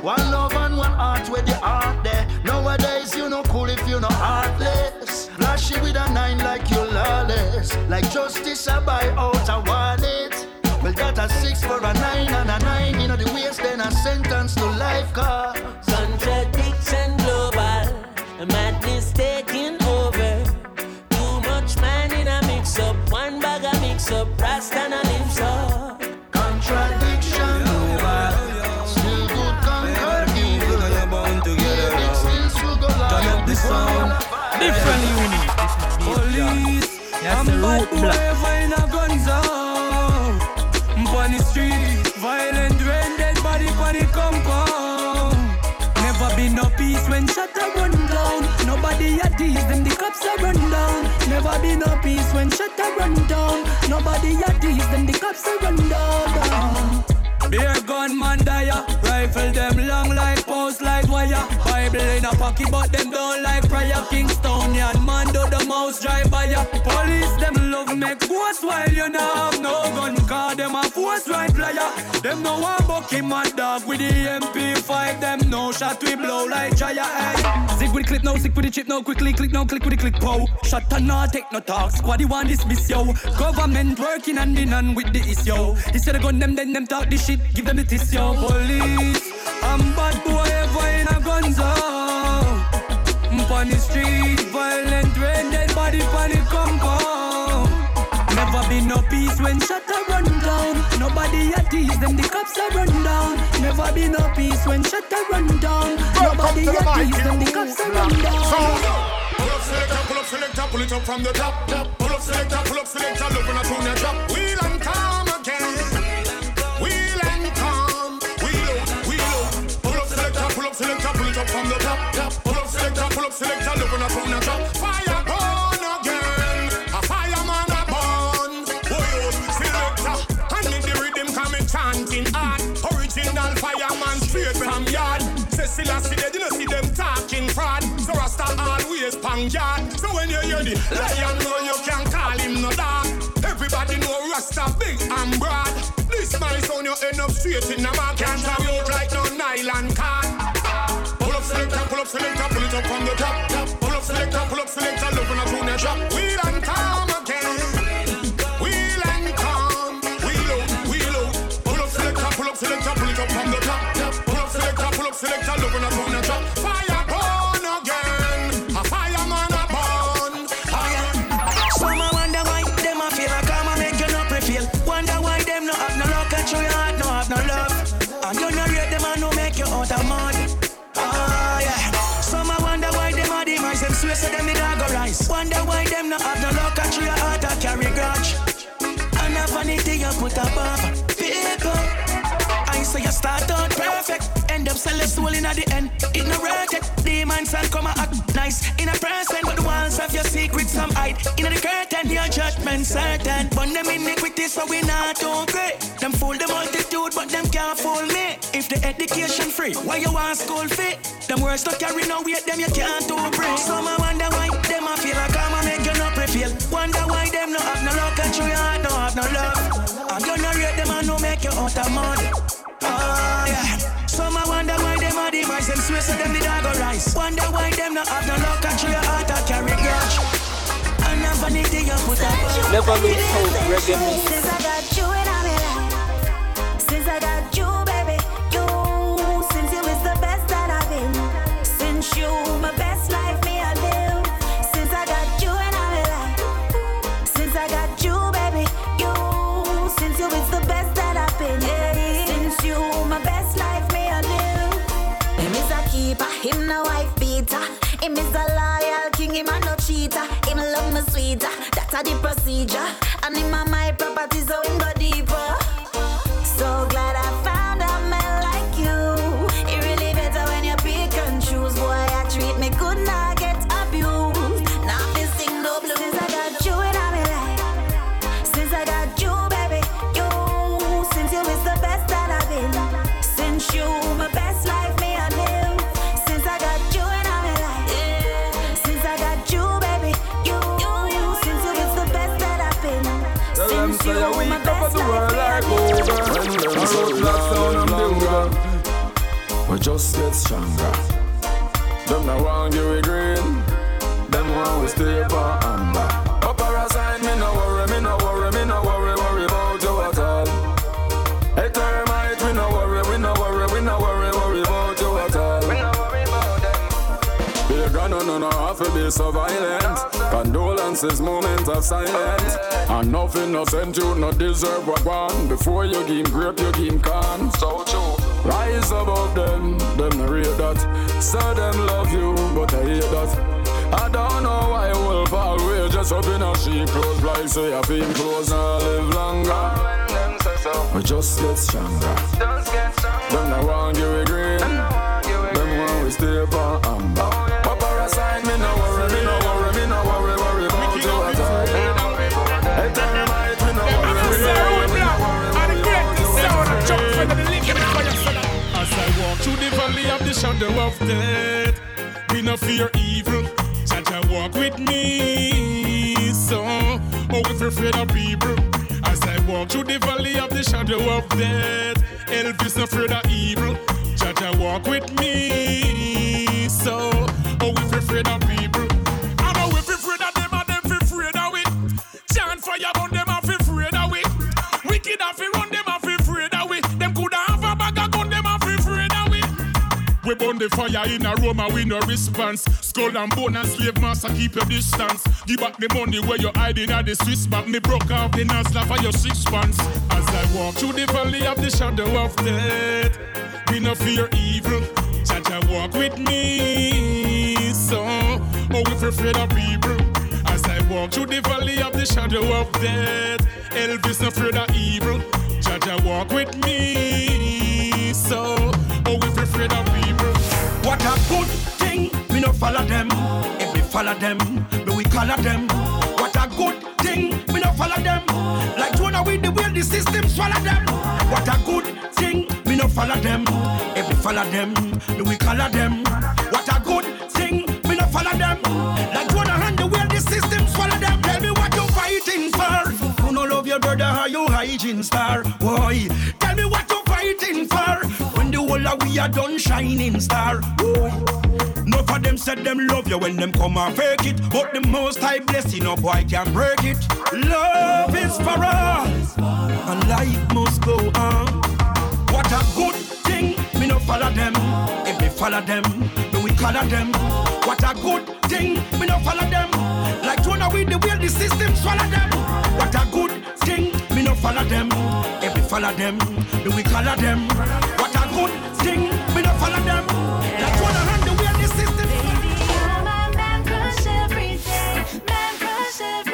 One love and one heart where the heart there. Nowadays you no cool if you no heartless. Flashy with a nine like you lawless. Like justice I buy out a wallet. Well, that a six for a nine and a nine. You know the waste, then a sentence to life car. Contradiction global, madness Different unit. Police, I'm bad boy, in a gun zone. On the street, violent when dead body on the compound. Never been no peace when shut a run down. Nobody a tease them, the cops a run down. Never been no peace when shut a run down. Nobody a tease them, the cops a run down. Beer gun man dire, rifle them long like post like wire. Bible in a pocket, but them Police them love make ghost while you not have no gun. Cause them a force right flyer. Them no one bucky my dog with the MP5. Them no shot we blow like Jaya. Hey. Eh. Zig with the clip now, sick with the chip now. Quickly click now, click with the click pow. Shot and not take no talk. Squaddy want dismiss yo. Government working hand in hand with the issue. Instead of gun them, then them talk this shit. Give them the yo. Police, I'm bad boy ever in a gun zone. On the street, violent when dead body the compound. Never been no peace when shut a run down. Nobody at ease, them, the cops are run down. Never been no peace when shut a run down. Nobody at ease, them, the cops are run down. Pull up selector, pull up selector, pull it up from the top. top. Pull up selector, pull up selector, look when I tune your drop. Wheel and calm again. Wheel and calm. Wheel out, wheel out. Pull up selector, pull up selector, pull it up from the top. top. Pull up selector, look when I tune your drop. Fire burn again. A fireman a burn. Boy, out, selector. And with the rhythm coming chanting hard. Original fireman straight from yard. Say Selassie, they didn't see them talking fraud. So Rasta always pang yard. So when you hear the lion know you can't call him no dog. Everybody know Rasta big and broad. This my son, you end up straight in the mark. Can't have up selector, pull it up from the top. top. Pull up selector, pull up selector, love when I tune your drop. Wheel and calm again. Wheel and calm. Wheel out, wheel out. Pull up selector, pull up selector, pull it up from the top. top. Pull up selector, pull up selector, love when I up selling soul in at the end. In a Ignorated, demons and come act nice in a present, but the walls of your secrets some hide. In the curtain, your judgment certain. Burn them iniquity, so we not great. Them fool the multitude, but them can't fool me. If the education free, why you want school fee? Them words not carry no weight, them you can't do break. Some a wonder why them a feel like I'm a make you not prevail. Wonder why them no have no luck and your heart no have no love. You no rate them and no make you out of mud. Ah, yeah. Demise them swear so them the dog go rise. Wonder why them not have no luck and your heart a carry grudge. And a vanity you put up. Never lose hope, reggae me. Since I got you in my life, since I got you, baby, you, since you is the best that I've been. Since you, my best the procedure. And a my Them now want give we green, them want we stay for amber. Upper side, me no worry, me no worry, me no worry, worry about you at all. Hey termite, we no worry, we no worry, we no worry, worry about you at all. We no worry about them. Big no no no have to be so violent. Condolences, moment of silence. And nothing no sent you no deserve what one. Before you give grape, you give con. So true. Rise above them, them no read that. Say them love you, but I hate that. I don't know why wolf always just up in a sheep clothes like say I feel close and I live longer. We just get stronger. Them no want give we green. Them want we stay for amber. Oh, Papa me no worry, me no worry, me no shadow of death, we no fear evil. Jah Jah walk with me, so oh, if you're afraid of people. As I walk through the valley of the shadow of death, Elvis not afraid of evil. Jah Jah walk with me, so oh, if you're afraid of people. We burn the fire in a room and we no response. Skull and bone and slave master keep your distance. Give back the money where you're hiding at the Swiss bank. Me broke off the nozzle for your six pants. As I walk through the valley of the shadow of death, we no fear evil. Jah Jah walk with me, so oh you're afraid of people. As I walk through the valley of the shadow of death, Elvis no afraid of evil. Jah Jah walk with me, so What a good thing, me no follow them. If me follow them, me we color them. What a good thing, me no follow them. Like Jonah with the way the system swallow them. What a good thing, me no follow them. If me follow them, me we color them. What a good thing, me no follow them. Like Jonah and the way the system swallow them. Tell me what you fighting for. Who no love your brother, how you hygiene star? Why? Tell me what you fighting for. Whole uh, of we are done shining star. Boy. No for them said them love you when them come and fake it. But the most high blessing, no boy can break it. Love is for all, and life must go on. What a good thing, me no follow them. If me follow them, me we color them. What a good thing, me no follow them. Like Jonah with the way the system swallow them. What a good thing, me no follow them. If me follow them, me we color them. What a good thing, me no follow them. Like Jonah and the way the system. Man crush every day, man crush every day.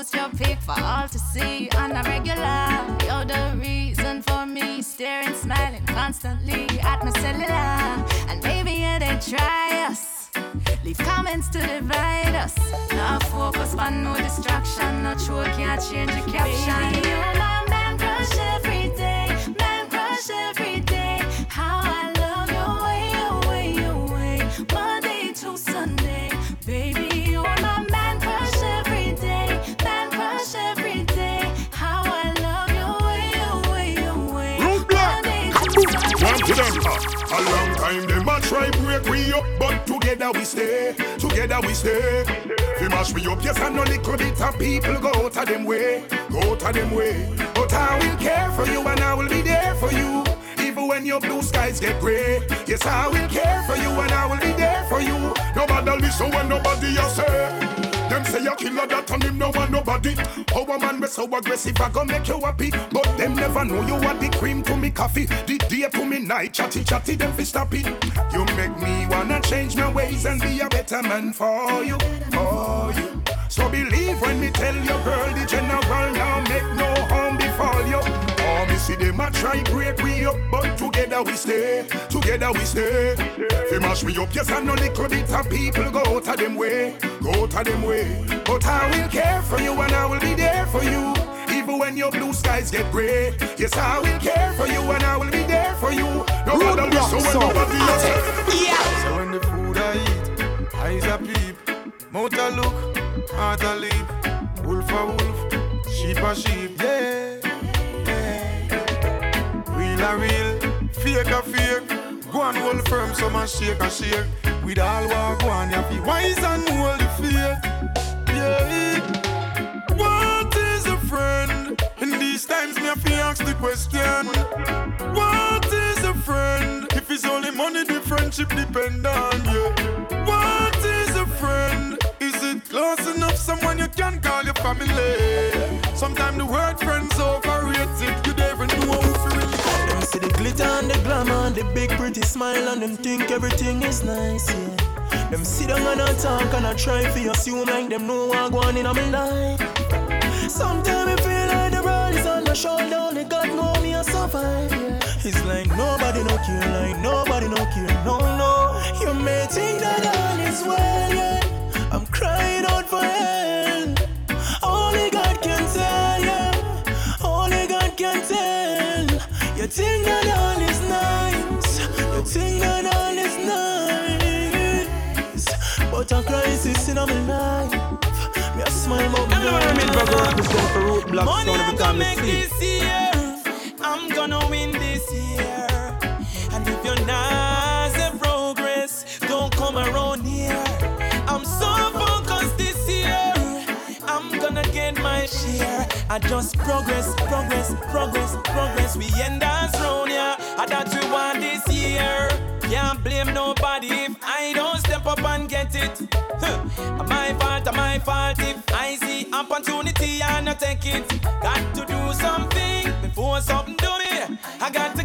Post your pic for all to see on a regular. You're the reason for me staring, smiling constantly at my cellular. And maybe yeah, they try us. Leave comments to divide us. No focus on no distraction. No true can't change the caption. Baby, you're my man crush every day. Man crush every day. How break we up, but together we stay. Together we stay. We mash we up, yes, and no little bit of people go out of them way, go out of them way. But I will care for you and I will be there for you. Even when your blue skies get gray, yes, I will care for you and I will be there for you. Nobody listen when nobody else say. Them say you killer that and him no want nobody. A man be so aggressive, I gon' make you happy. But them never know you are the cream to me coffee. The day to me night, chatty chatty, them fi stop it. You make me wanna change my ways and be a better man for you, for you. So believe when me tell you, girl, the general now make no harm befall you. For me see them a try break we up, but together we stay, together we stay. Fi mash me up, yes I know little bit of people go out of them way, go out of them way. But I will care for you and I will be there for you. Even when your blue skies get gray, yes I will care for you and I will be there for you. No matter what, so when nobody else. Yeah. So when the food I eat, eyes a peep, mouth a look, heart a leap, wolf a wolf, sheep a sheep, yeah. A real, fake a fake. Go and hold firm, some a shake a shake. With all what go on, you feel wise and hold the faith. Yeah. What is a friend? In these times, me have to ask the question. What is a friend? If it's only money, the friendship depend on you. What is a friend? Is it close enough? Someone you can call your family. Sometimes the word friends glitter and the glamour and the big pretty smile and them think everything is nice, yeah. Them sit down and a talk and I try to assume like them know what going in my life. Sometimes I feel like the world is on my shoulder, only God know me I survive, yeah. It's like nobody no care, like nobody no care, no, no. You may think that all is well, yeah. I'm crying out for help. Think that all is nice. You think that all is nice. But a crisis in my life. Me a smile, but me Everyone not remember go represent for Root Block Money Sound I'm every time I just progress, progress, progress, progress. We end us round here. I that we want this year. Can't blame nobody if I don't step up and get it. Huh. My fault, uh, my fault if I see opportunity and I take it. Got to do something before something do me. I got to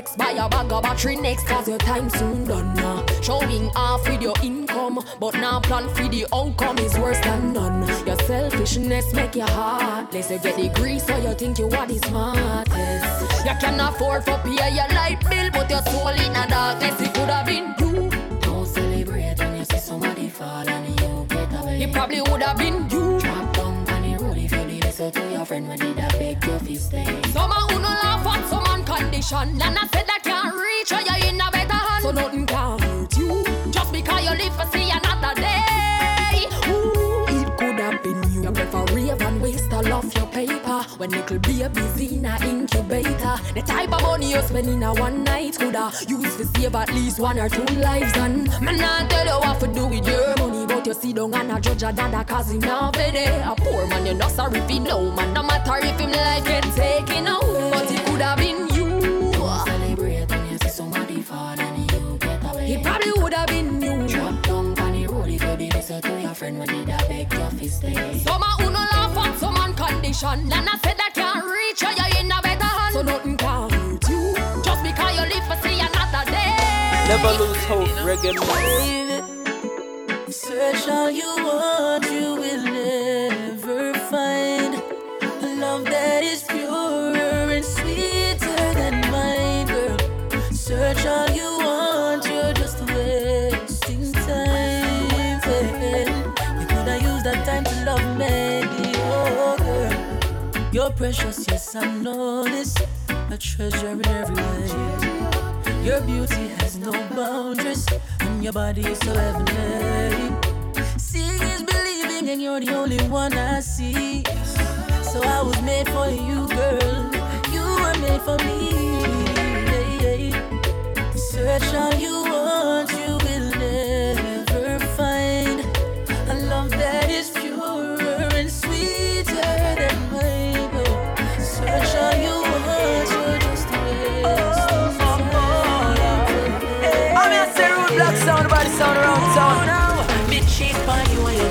of Rolex, buy a bag of battery next cause your time soon done now. Showing off with your income, but now plan for the outcome is worse than none. Your selfishness make your you heartless. You get the grease so you think you are the smartest. You can afford to pay your light bill, but your soul in the darkness. It could have been you. Don't celebrate when you see somebody fall and you get away. It probably would have been you. Drop down on the road if you did to your friend when I beg you to stay. Eh? Some who no laugh at some on condition, and I said that can't reach where you're in a better hand. So nothing can hurt you just because you live to see another day. Ooh, it could have been you. You prefer rave and waste all of your paper when little babies in a incubator. The type of money you spend in a one night coulda used to save at least one or two lives. And man, not tell you what to do with your money, but you see down and a judge a dada cause him not pay. A poor man, you're not sorry if he no man, no matter if him life get taken away. But it could have been if you did listen to your friend when did I beg you to stay. Some who no laugh at some on condition, and I said that can't reach where you're in a better hand. So nothing can hurt you just because you live to see another day. Never lose hope, reggae mix. Search all you want, you will never You're precious, yes I know this. A treasure in every way. Your beauty has no boundaries, and your body is so heavenly. Seeing is believing, and you're the only one I see. So I was made for you, girl. You were made for me. Search all you want, you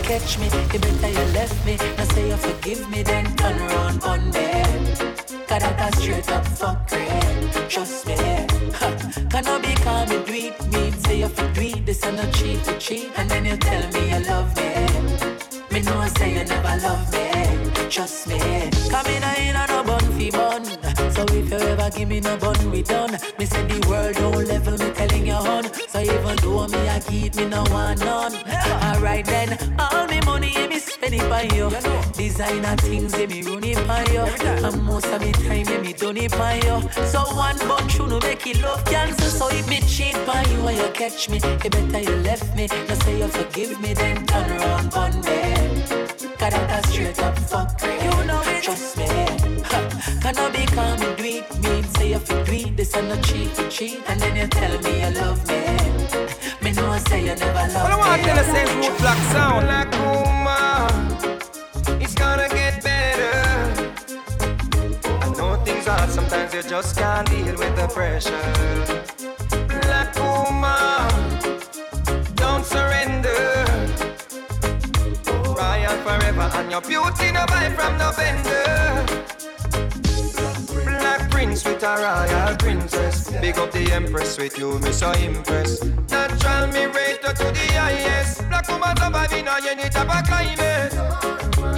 catch me, you better you left me. Now say you forgive me, then turn around on me. Cause that a straight up fuck it. Trust me. Can I be calm and do? Me say you for do this and not cheat for cheat. And then you tell me you love me. Me know I say you never love me. Trust me. Come in, I ain't give me no bun, we done. Me say the world don't level me telling you on. So even though me I keep me no one none. Alright then, all me money me spend it by you. Designer things yeah, me run it by you. And most of me time yeah, me done it by you. So one bunch you no make it love cancer. So if me cheat by you and you catch me, you better you left me. No say you forgive me, then turn around on me. Cause that a straight up fuck You know it Trust me Can I be calm and do it Me. Say if you do it This and not cheat for cheat. And then you tell me you love me. *laughs* Me know I say you never love well, I want to tell you say Root Block sound Like woman It's gonna get better. I know things are Sometimes you just can't deal with the pressure. Black woman Don't surrender. Royal forever, and your beauty no buy from no vendor. Prince with a royal princess. Big up the empress with you, me so impressed. Natural me rate to the highest. Black woman surviving on any type of climate.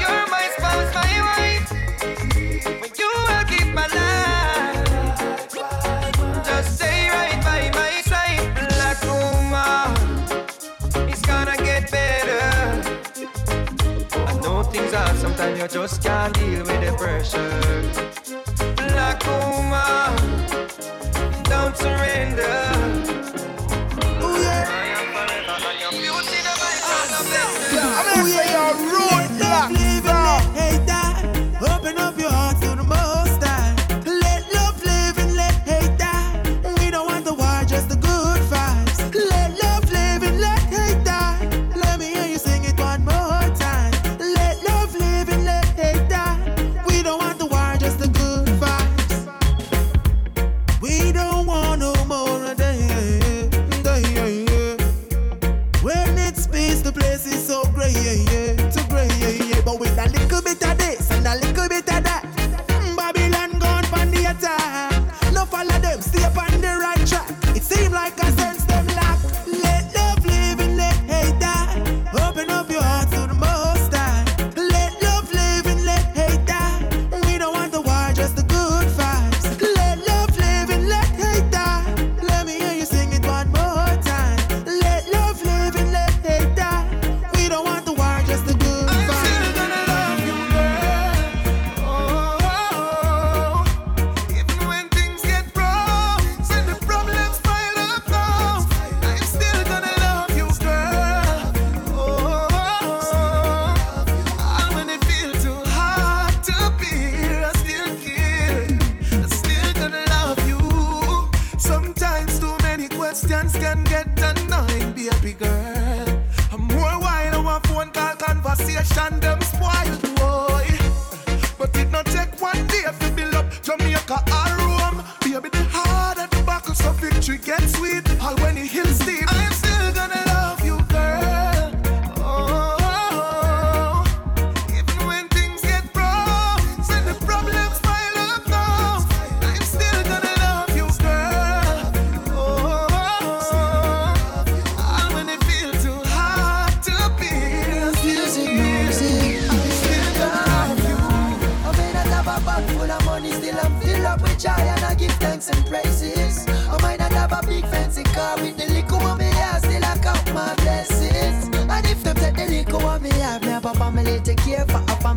You're my spouse, my wife. When you will keep my life. Just stay right by my side, black woman. It's gonna get better I know things are sometimes you just can't deal with the pressure. Surrender.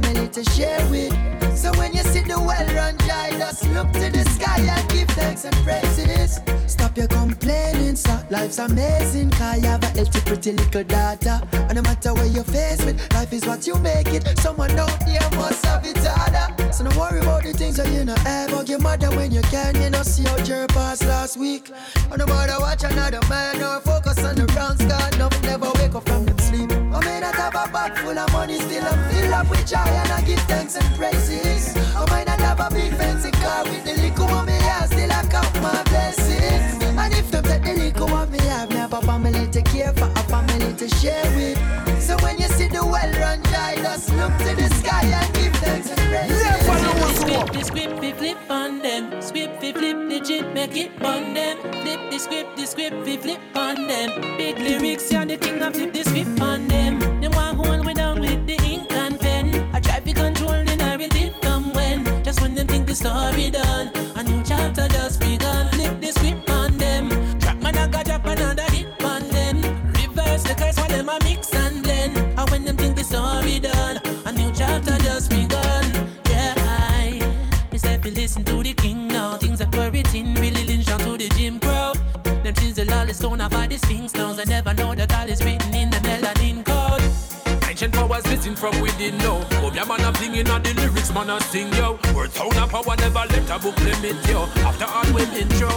Family to share with. So when you see the well run dry, just look to the sky and give thanks and praises. Stop your complaining, so life's amazing. Cause you have a healthy, pretty little daughter. And no matter where you're faced with, life is what you make it. Someone out there must have it harder. So don't worry about the things that you know ever. Your mother when you can, you know, see how your past last week. And no matter watch another man or focus on the wrong scar, no, never wake up from heart full of money, still I'm filled up with joy and I give thanks and praises. I might not have a big fancy car with the liquor on me, I still I count my blessings. And if them take the liquor on me, I've never family to care for, a family to share with. So when you see the well run dry, just look to the sky and give thanks and praises. Never know what's Flip the script, we flip on them. Script, we flip legit, make it on them. Flip the script, the script, we flip on them. Big lyrics, you're the king of flip the script. Story done, a new chapter just begun. Flip the script on them. Trap man, I got drop another hit on them. Reverse the curse while them a mix and blend. And when them think the story done, a new chapter just begun. Yeah, I. Me say you listen to the king now, things are written really lynch down to the Jim Crow. Them things the lawless stone of all the sphinx now. I never know that all is written in the melanin code. Ancient powers missing from within now. Your man a flinging on the lyrics, man a sing yo. Word sound of power never let a book limit yo. After all we intro.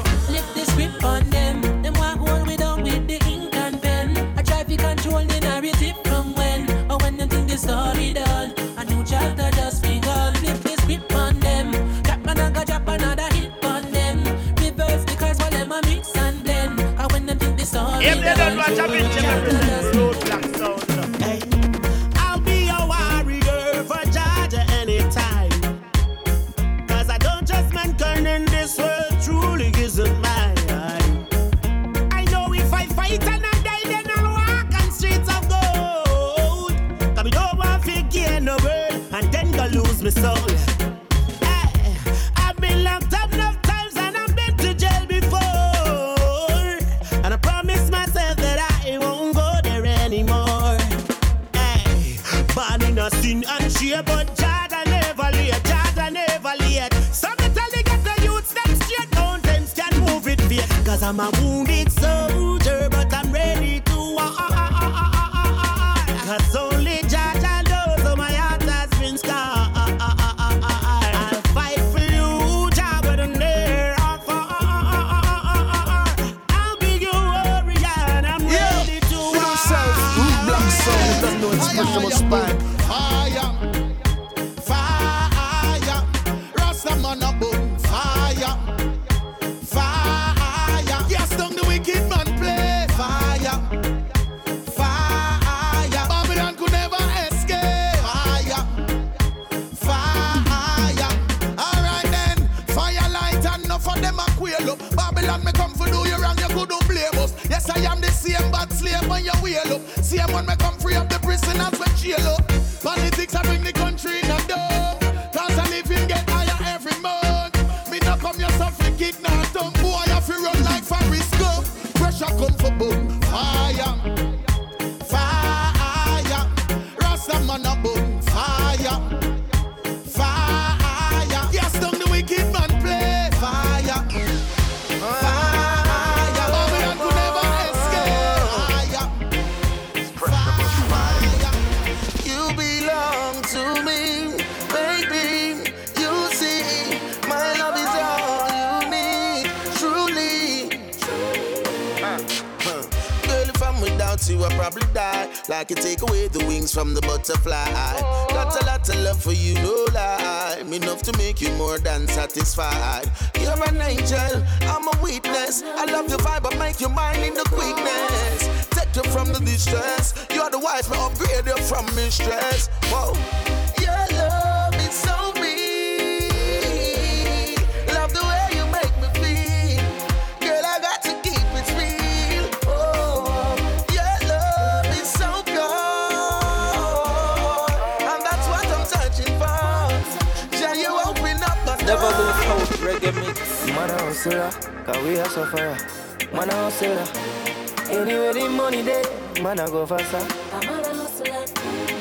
Man, I go faster.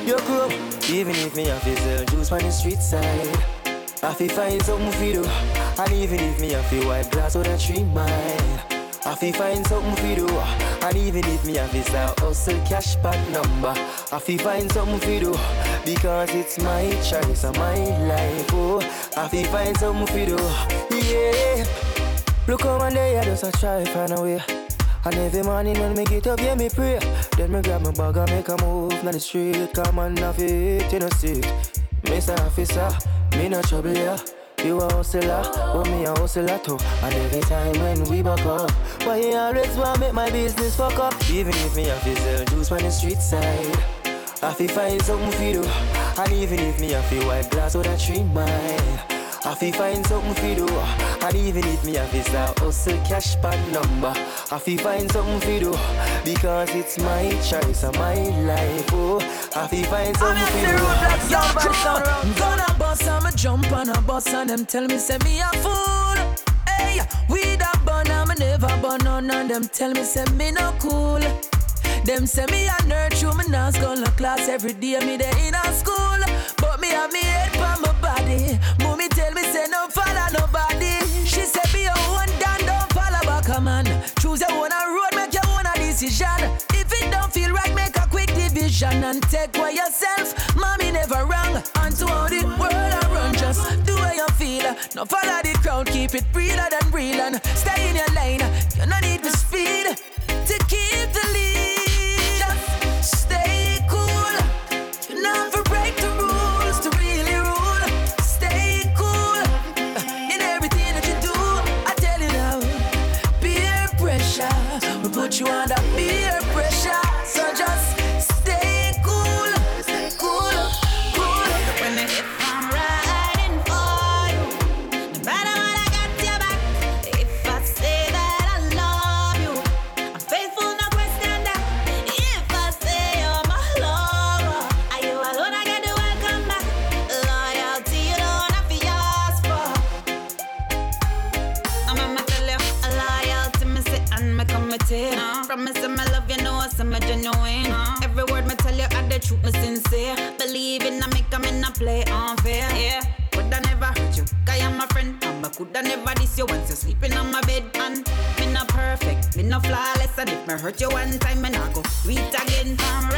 You grow, even if me have to sell juice on the street side. I fi find something for do, and even if me have to wipe glass with a tree mine. I fi find something for do, and even if me have to start hustle cash back number. I fi find something for do, because it's my choice and my life. Oh, I fi find something for do, yeah. Look how one day I just a try find a way. And every morning when me get up, yeah, me pray. Then me grab my bag and make a move down the street. Come on, off it, you know, see it. Mr. Officer, me no trouble, yeah. You a hustler, but me a hustler too. And every time when we back up, why you always want make my business fuck up? Even if me have to juice on the street side. I fi find something for do And even if me have to wipe glass with a tree mine fi find something fi do And even if me have is a hustle cash pad number I fi find something fi do Because it's my choice and my life Oh, I fi find something fi do I'm gonna bust, I'ma jump on a bus and them tell me say me a fool. Hey, we da bun, I'ma never bun none and them tell me say me no cool. Them say me a nerd, true me not school no class every day me there in a school, but me have me head for my body. Mommy tell me say no follow nobody. She say be a one down, don't follow back a man. Choose your own road, make your own decision. If it don't feel right, make a quick division and take away yourself. Mommy never wrong. And to how the world I run, just do what you feel. No follow the crowd, keep it realer than real and stay in your lane. You no need to speed to keep I never diss you once you're sleeping on my bed. And me not perfect, me not flawless. And if me hurt you one time, me not go read again. I'm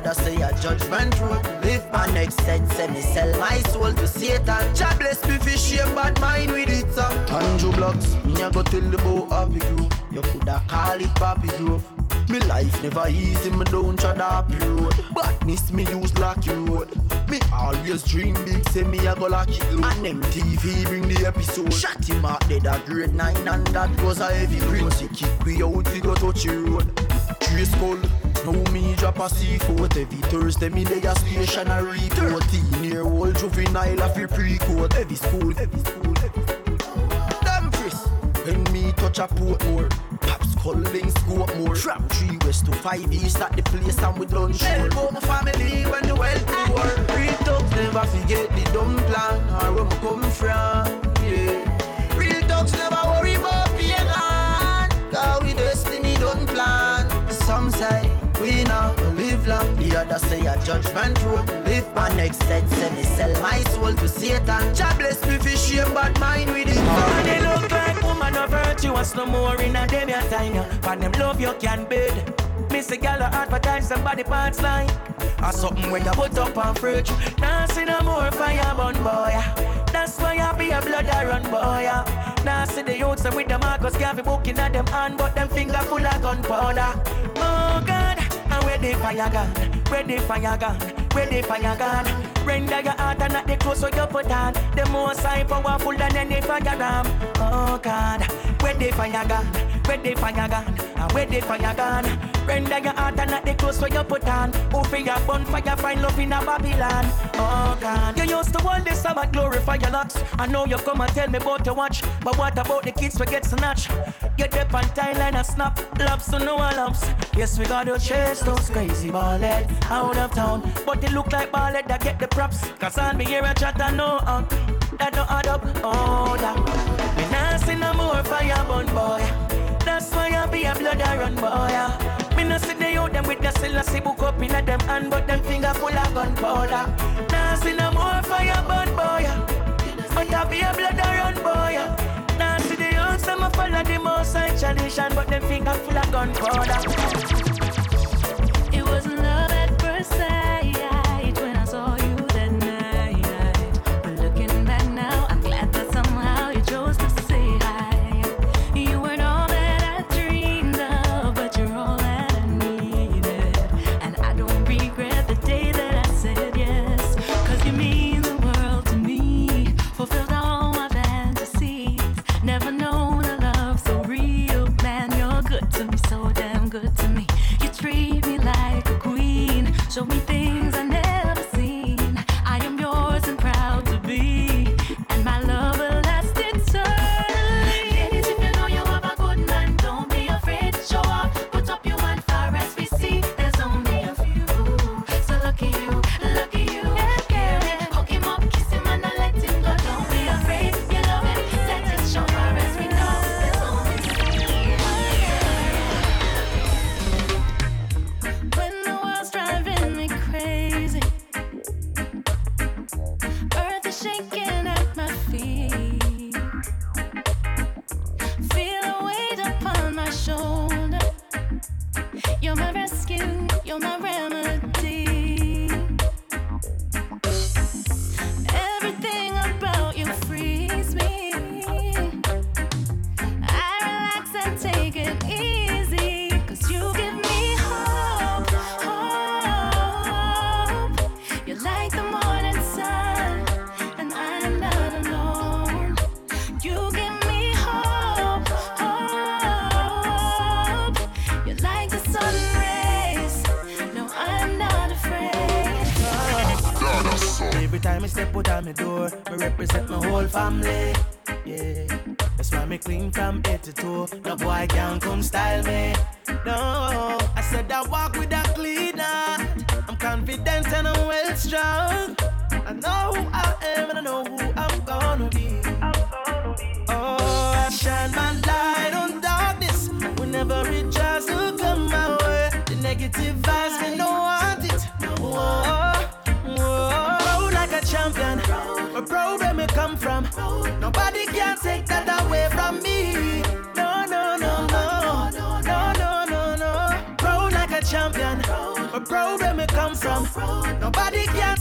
other say a judgment road. Live my next set, say me sell my soul to Satan. Jah bless me for shame, bad mind with it. Uh. Tanjo blocks, me a go tell the boy happy grove. You coulda call it Papi Grove. Me life never easy, me don't try that road. Badness me use lucky road. Me always dream big, say me a go lucky road. And them TV bring the episode. Shot him out dead at grade 9 and that was a heavy grade. So kick we out, we go touch the road. Trace skull, now me drop a C4 Every Thursday me lay a stationary 14 year old juvenile a fi pre-code Heavy school, heavy school, heavy school. Damn Chris, when me touch a port more Pops calling scope more. From 3 west to 5 east at the place and we done show Help my family when the well poor. Real talks never forget the dumb plan. Where me come from, other say a judgment road Live my next set Say me sell my soul to Satan. Jah bless me for shame But mine with it. And they look like woman of virtuous no more in a them your time. From them love you can't bid Miss a gal advertise some body parts like Or something when you put up on fridge. Now see no more fire burn boy. That's why I be a blood I run boy. Now see the youths them with the Marcus Garvey booking at them hand But them finger full of gunpowder. Oh God and where the fire gun, where the fire gun, where the fire gun. Render your heart and not the clothes what you put on. The most high powerful than any fire ram. Oh God, where the fire gun, where the fire and where the fire gun. Render your heart and not the clothes what you put on. Who for your bonfire find love in a Babylon. Oh God, you used to want this Sabbath glorify your locks. I know you come and tell me about to watch, but what about the kids we get snatched? Get up on tie line and snap, loves to no lumps. Yes, we gotta chase those crazy ballhead out of town. But they look like ballhead that get the props. Cause on me here a chat and no out. Uh, that no add up, oh that. Me nah see no more fire burn boy. That's why I be a blood I run boy. Me nah see the out them with the Selassie book up in a them hand, but them finger full of gunpowder. Nah see no more fire burn boy. But I be a blood run boy. Now see the youths them a follow the most high tradition, but them finger full of gunpowder. It was love at first sight queen. Show me Nobody can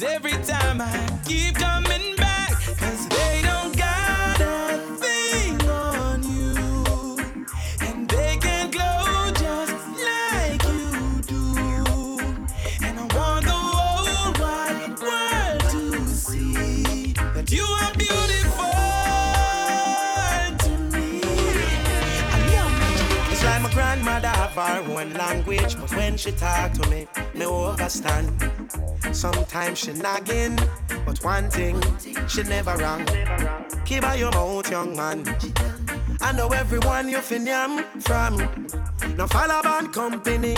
Cause every time I keep coming back, cause they don't got a thing on you. And they can glow just like you do. And I want the whole wide world to see that you are beautiful to me. It's like my grandmother have her own language, but when she talk to me, me understand. Sometimes she nagging, but one thing, she never wrong. Keep out your mouth, young man. I know everyone you fin yam from. Now follow bad company,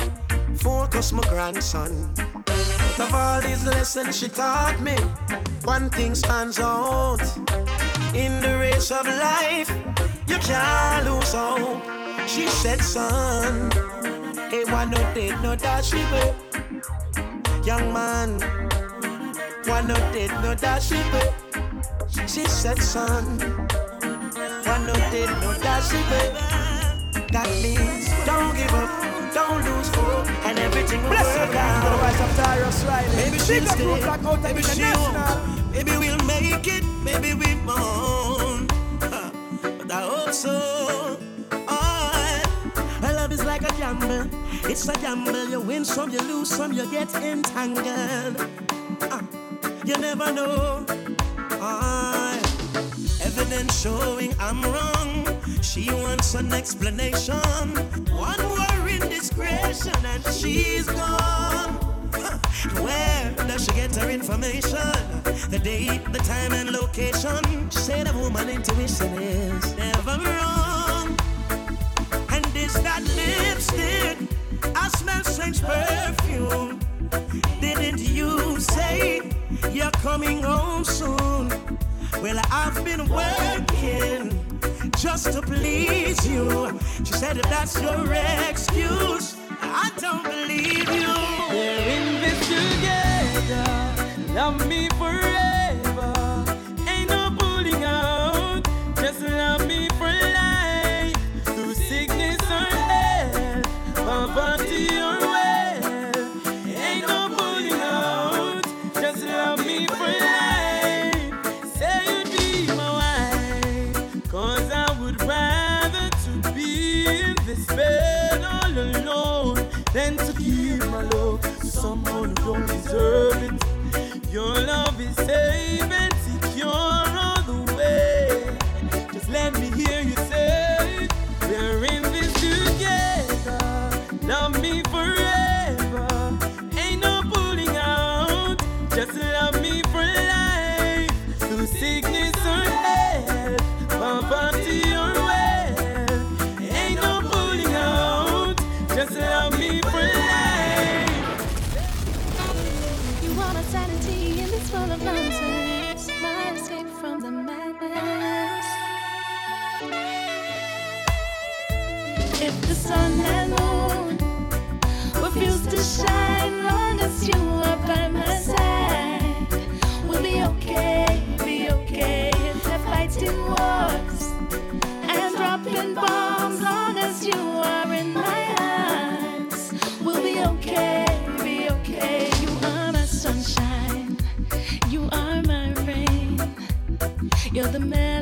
focus my grandson. Of all these lessons she taught me, one thing stands out. In the race of life, you can't lose hope. She said, son, hey, one no date, no dash, she will. Young man, one no date, no dash, she. She said, son, one no date, no dash, she. That means don't give up, don't lose hope, and everything will Bless work you, God, for the voice of out. Maybe she'll stay, out maybe she'll, maybe we'll make it, maybe we won't. But I hope so. Gamble. It's a gamble. You win some, you lose some, you get entangled. Ah, you never know. Ah, evidence showing I'm wrong. She wants an explanation. One more indiscretion and she's gone. Where does she get her information? The date, the time, and location. She said a woman intuition is never wrong. Is that lipstick? I smell strange perfume. Didn't you say you're coming home soon? Well, I've been working just to please you. She said if that's your excuse, I don't believe you. We're in this together. Love me forever. Your love is safe the sun and moon refuse to shine, long as you are by my side, we'll be okay, be okay. If they're fighting wars and dropping bombs, long as you are in my arms, we'll be okay, be okay. You are my sunshine, you are my rain. You're the melody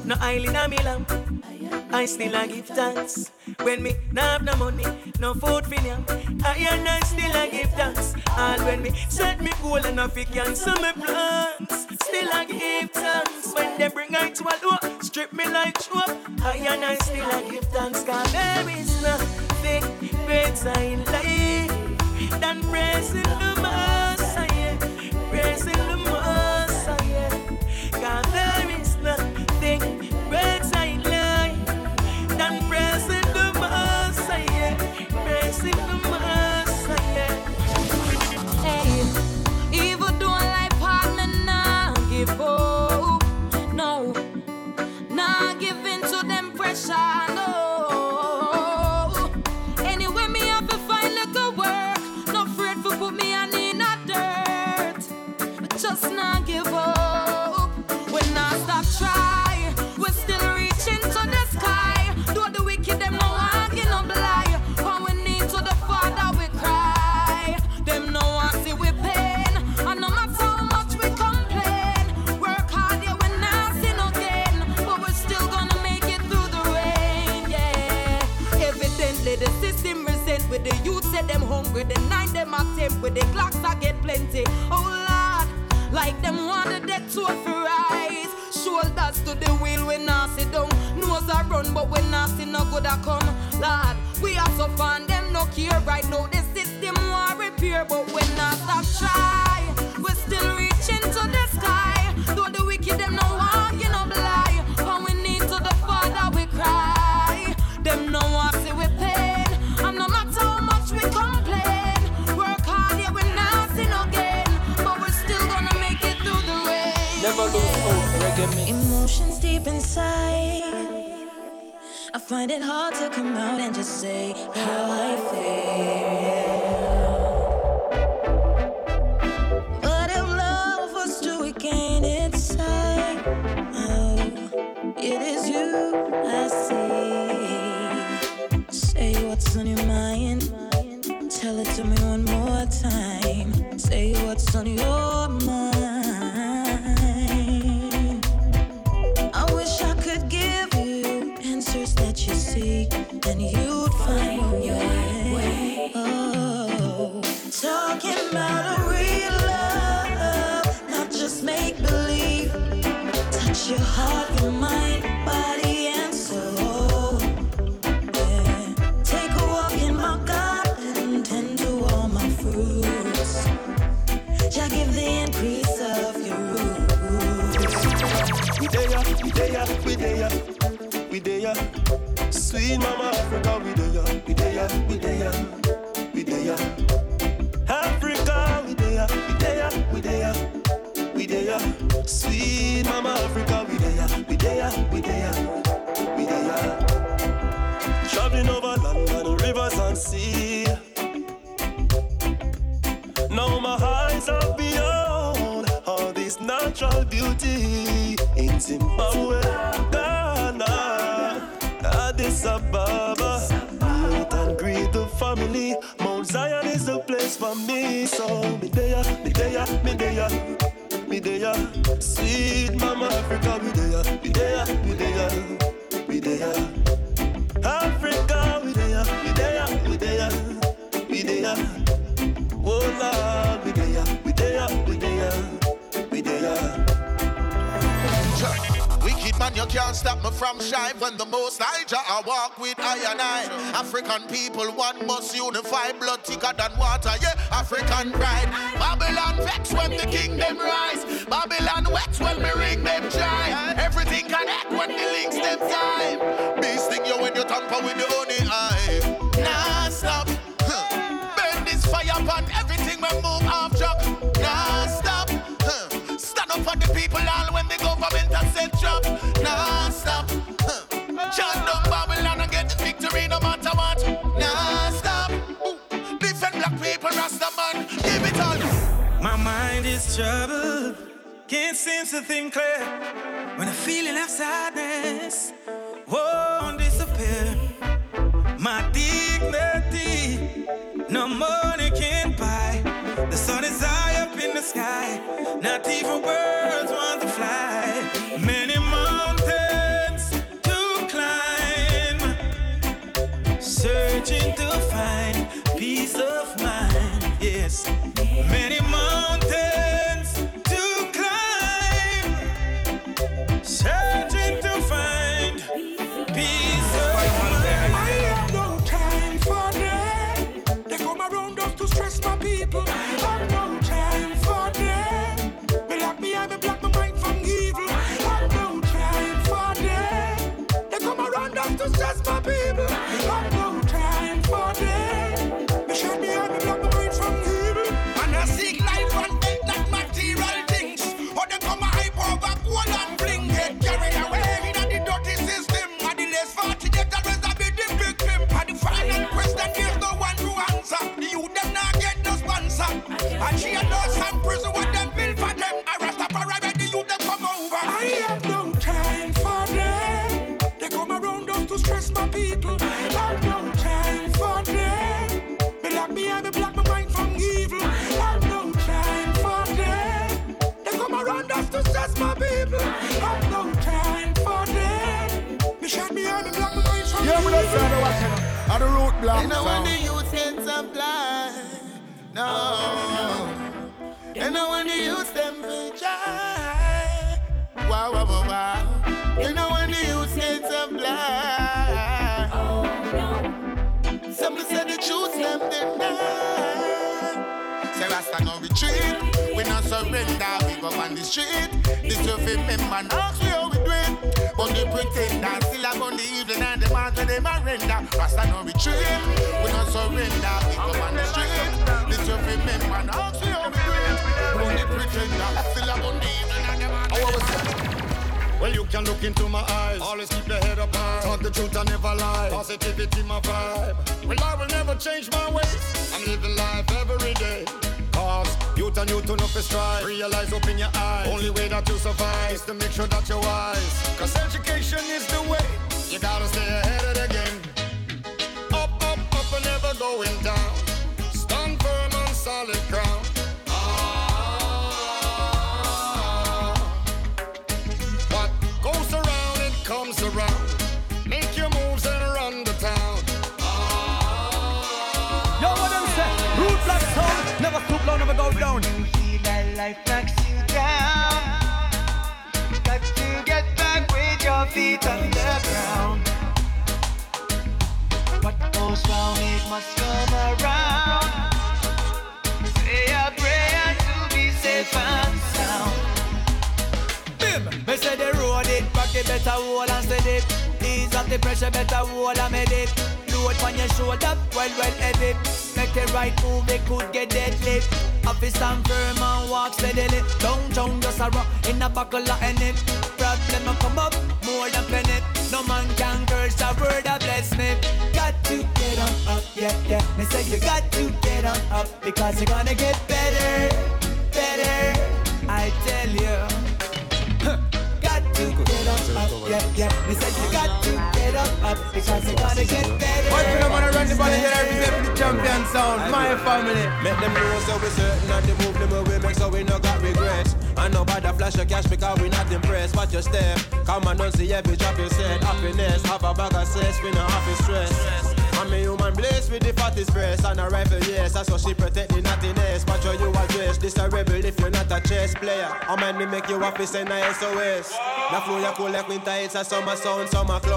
no oil in me lamp. I still a give thanks. When me nah have no money, no food for them, I and I still a give thanks. And when me set me goal and I fi cancel me plans, still a give thanks. When they bring I to a low, strip me like chop, I and I still a give thanks. Cause there is nothing greater in life than praising the Messiah,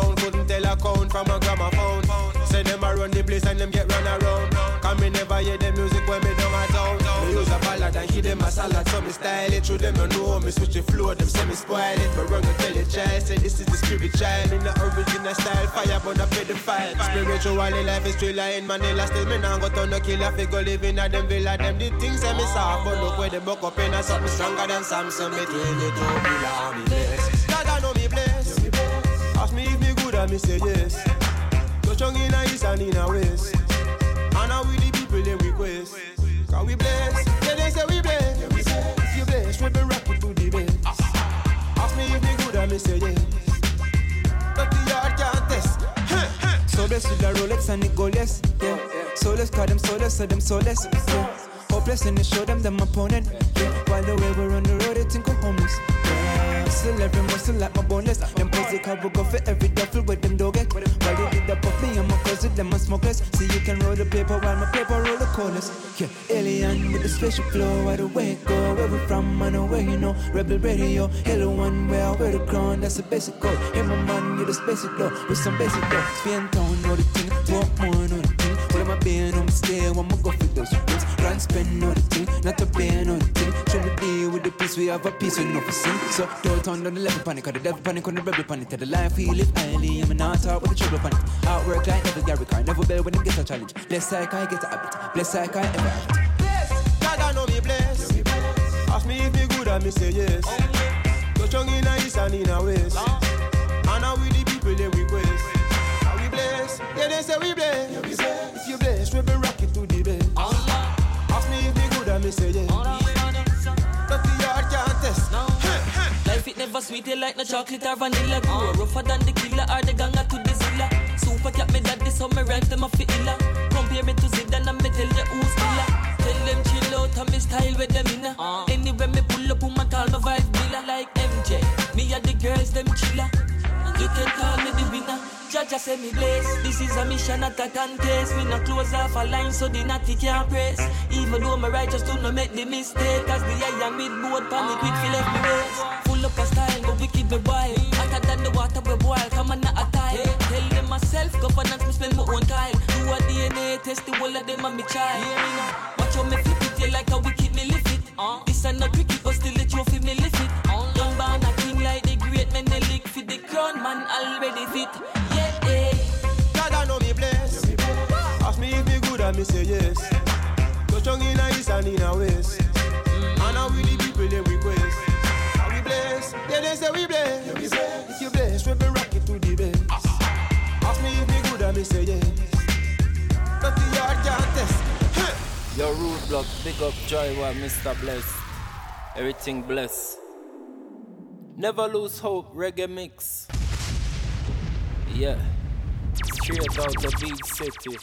Clown couldn't tell a count from a gramophone. Say them a run the place and them get run around. Come me never hear the music when me down a town. Me use a ballad and give them a salad, so me style it. Through them you know me switch the flow, them say me spoil it. But run to tell the child, say this is the spirit child in the original style. Fire burn up the fire. Spiritually life is thriller in Manila. Still me now go turn no killer. Figure living at them villa. Them the things say me soft, but look where they buck up in a something stronger than Samson. Me 22 pillar, me if me say yes. Touch on in a east and in a west. And now we the people them request. Cause we bless, yeah they say we bless. If you bless, we be rockin' to the best. Ask me if me good, I me say yes. But the yard can't test. So blessed with the Rolex and the yes, yeah. Soulless, call them soulless, so them soulless, yeah. Hopeless and they show them them opponent, yeah. While the way we're on the road, they think I'm homeless, Still every muscle like my boneless. Them pussy car will go for every duffel with them dog it. While they did up off me, I'm a cousin, them a smokeless. See you can roll the paper while my paper roll the coldest, yeah. Alien with the special flow, the way go, where we from, I know where you know. Rebel radio, hello one, where I wear the crown, that's the basic code. Hey my man, you the basic though, with some basic though. Spin town, know the thing, walk more, know the thing. What am I being on my stay, I'ma go for those things. Run, spend, the thing, not a bear, know the thing. Show me deal with the peace, we have a peace, know for sin. So don't turn down the level panic, cause the devil panic on the rebel panic. Tell the life we live highly, I'm not talk with the trouble panic. Outwork like never Gary Car, never bell when them get a challenge. Bless I get a habit, bless I ever have. God know me bless. Ask me if me good, I me say yes. Touch on in a east and in a west. And now we the people them request. We bless? Yeah, they say we bless. If you bless, we be rocking to the best. Ask me if me good, I me say yes. But the yard can't. Life it never sweet, it like no chocolate or vanilla. Grow rougher than the killer or the ganga to the zilla. Super cat me daddy, so me rhyme them fi illa. Compare me to Zidane and me tell you who's killer. Tell them chill out and me style with them inna. Anywhere me pull up, woman call me vibe villa like MJ. Me and the girls them chilla. You can call me the winner. Judge just say me bless. This is a mission, not a contest. Me not close off a line so the natty can't press. Even though my righteous do not make the mistake. Cause the eye and mid board panic quick fi left me race. Full up a style, go wicked me wild. Hotter than the water we boil, come on not a tile. Tell them myself, governance me spend my own time. Do a DNA test, the whole of them and me child. Watch how me flip it, yeah, like a wicked me lift it. Uh. This ain't no cricket, but still the trophy me lift it. Uh. Young born a king like the great men, they lick for the crown, man already fit. Me if me good, I say yes. Touch on in a east and in a west. Mm. And now we the people they request. Are we blessed? Yeah, they say we blessed. If you blessed, we be rocket to the best. Ask me if me good, I me say yes. But the yard can't test. Your Root Block, big up joy, what Mr. Bless. Everything bless. Never lose hope, reggae mix. Yeah. Straight out the big city.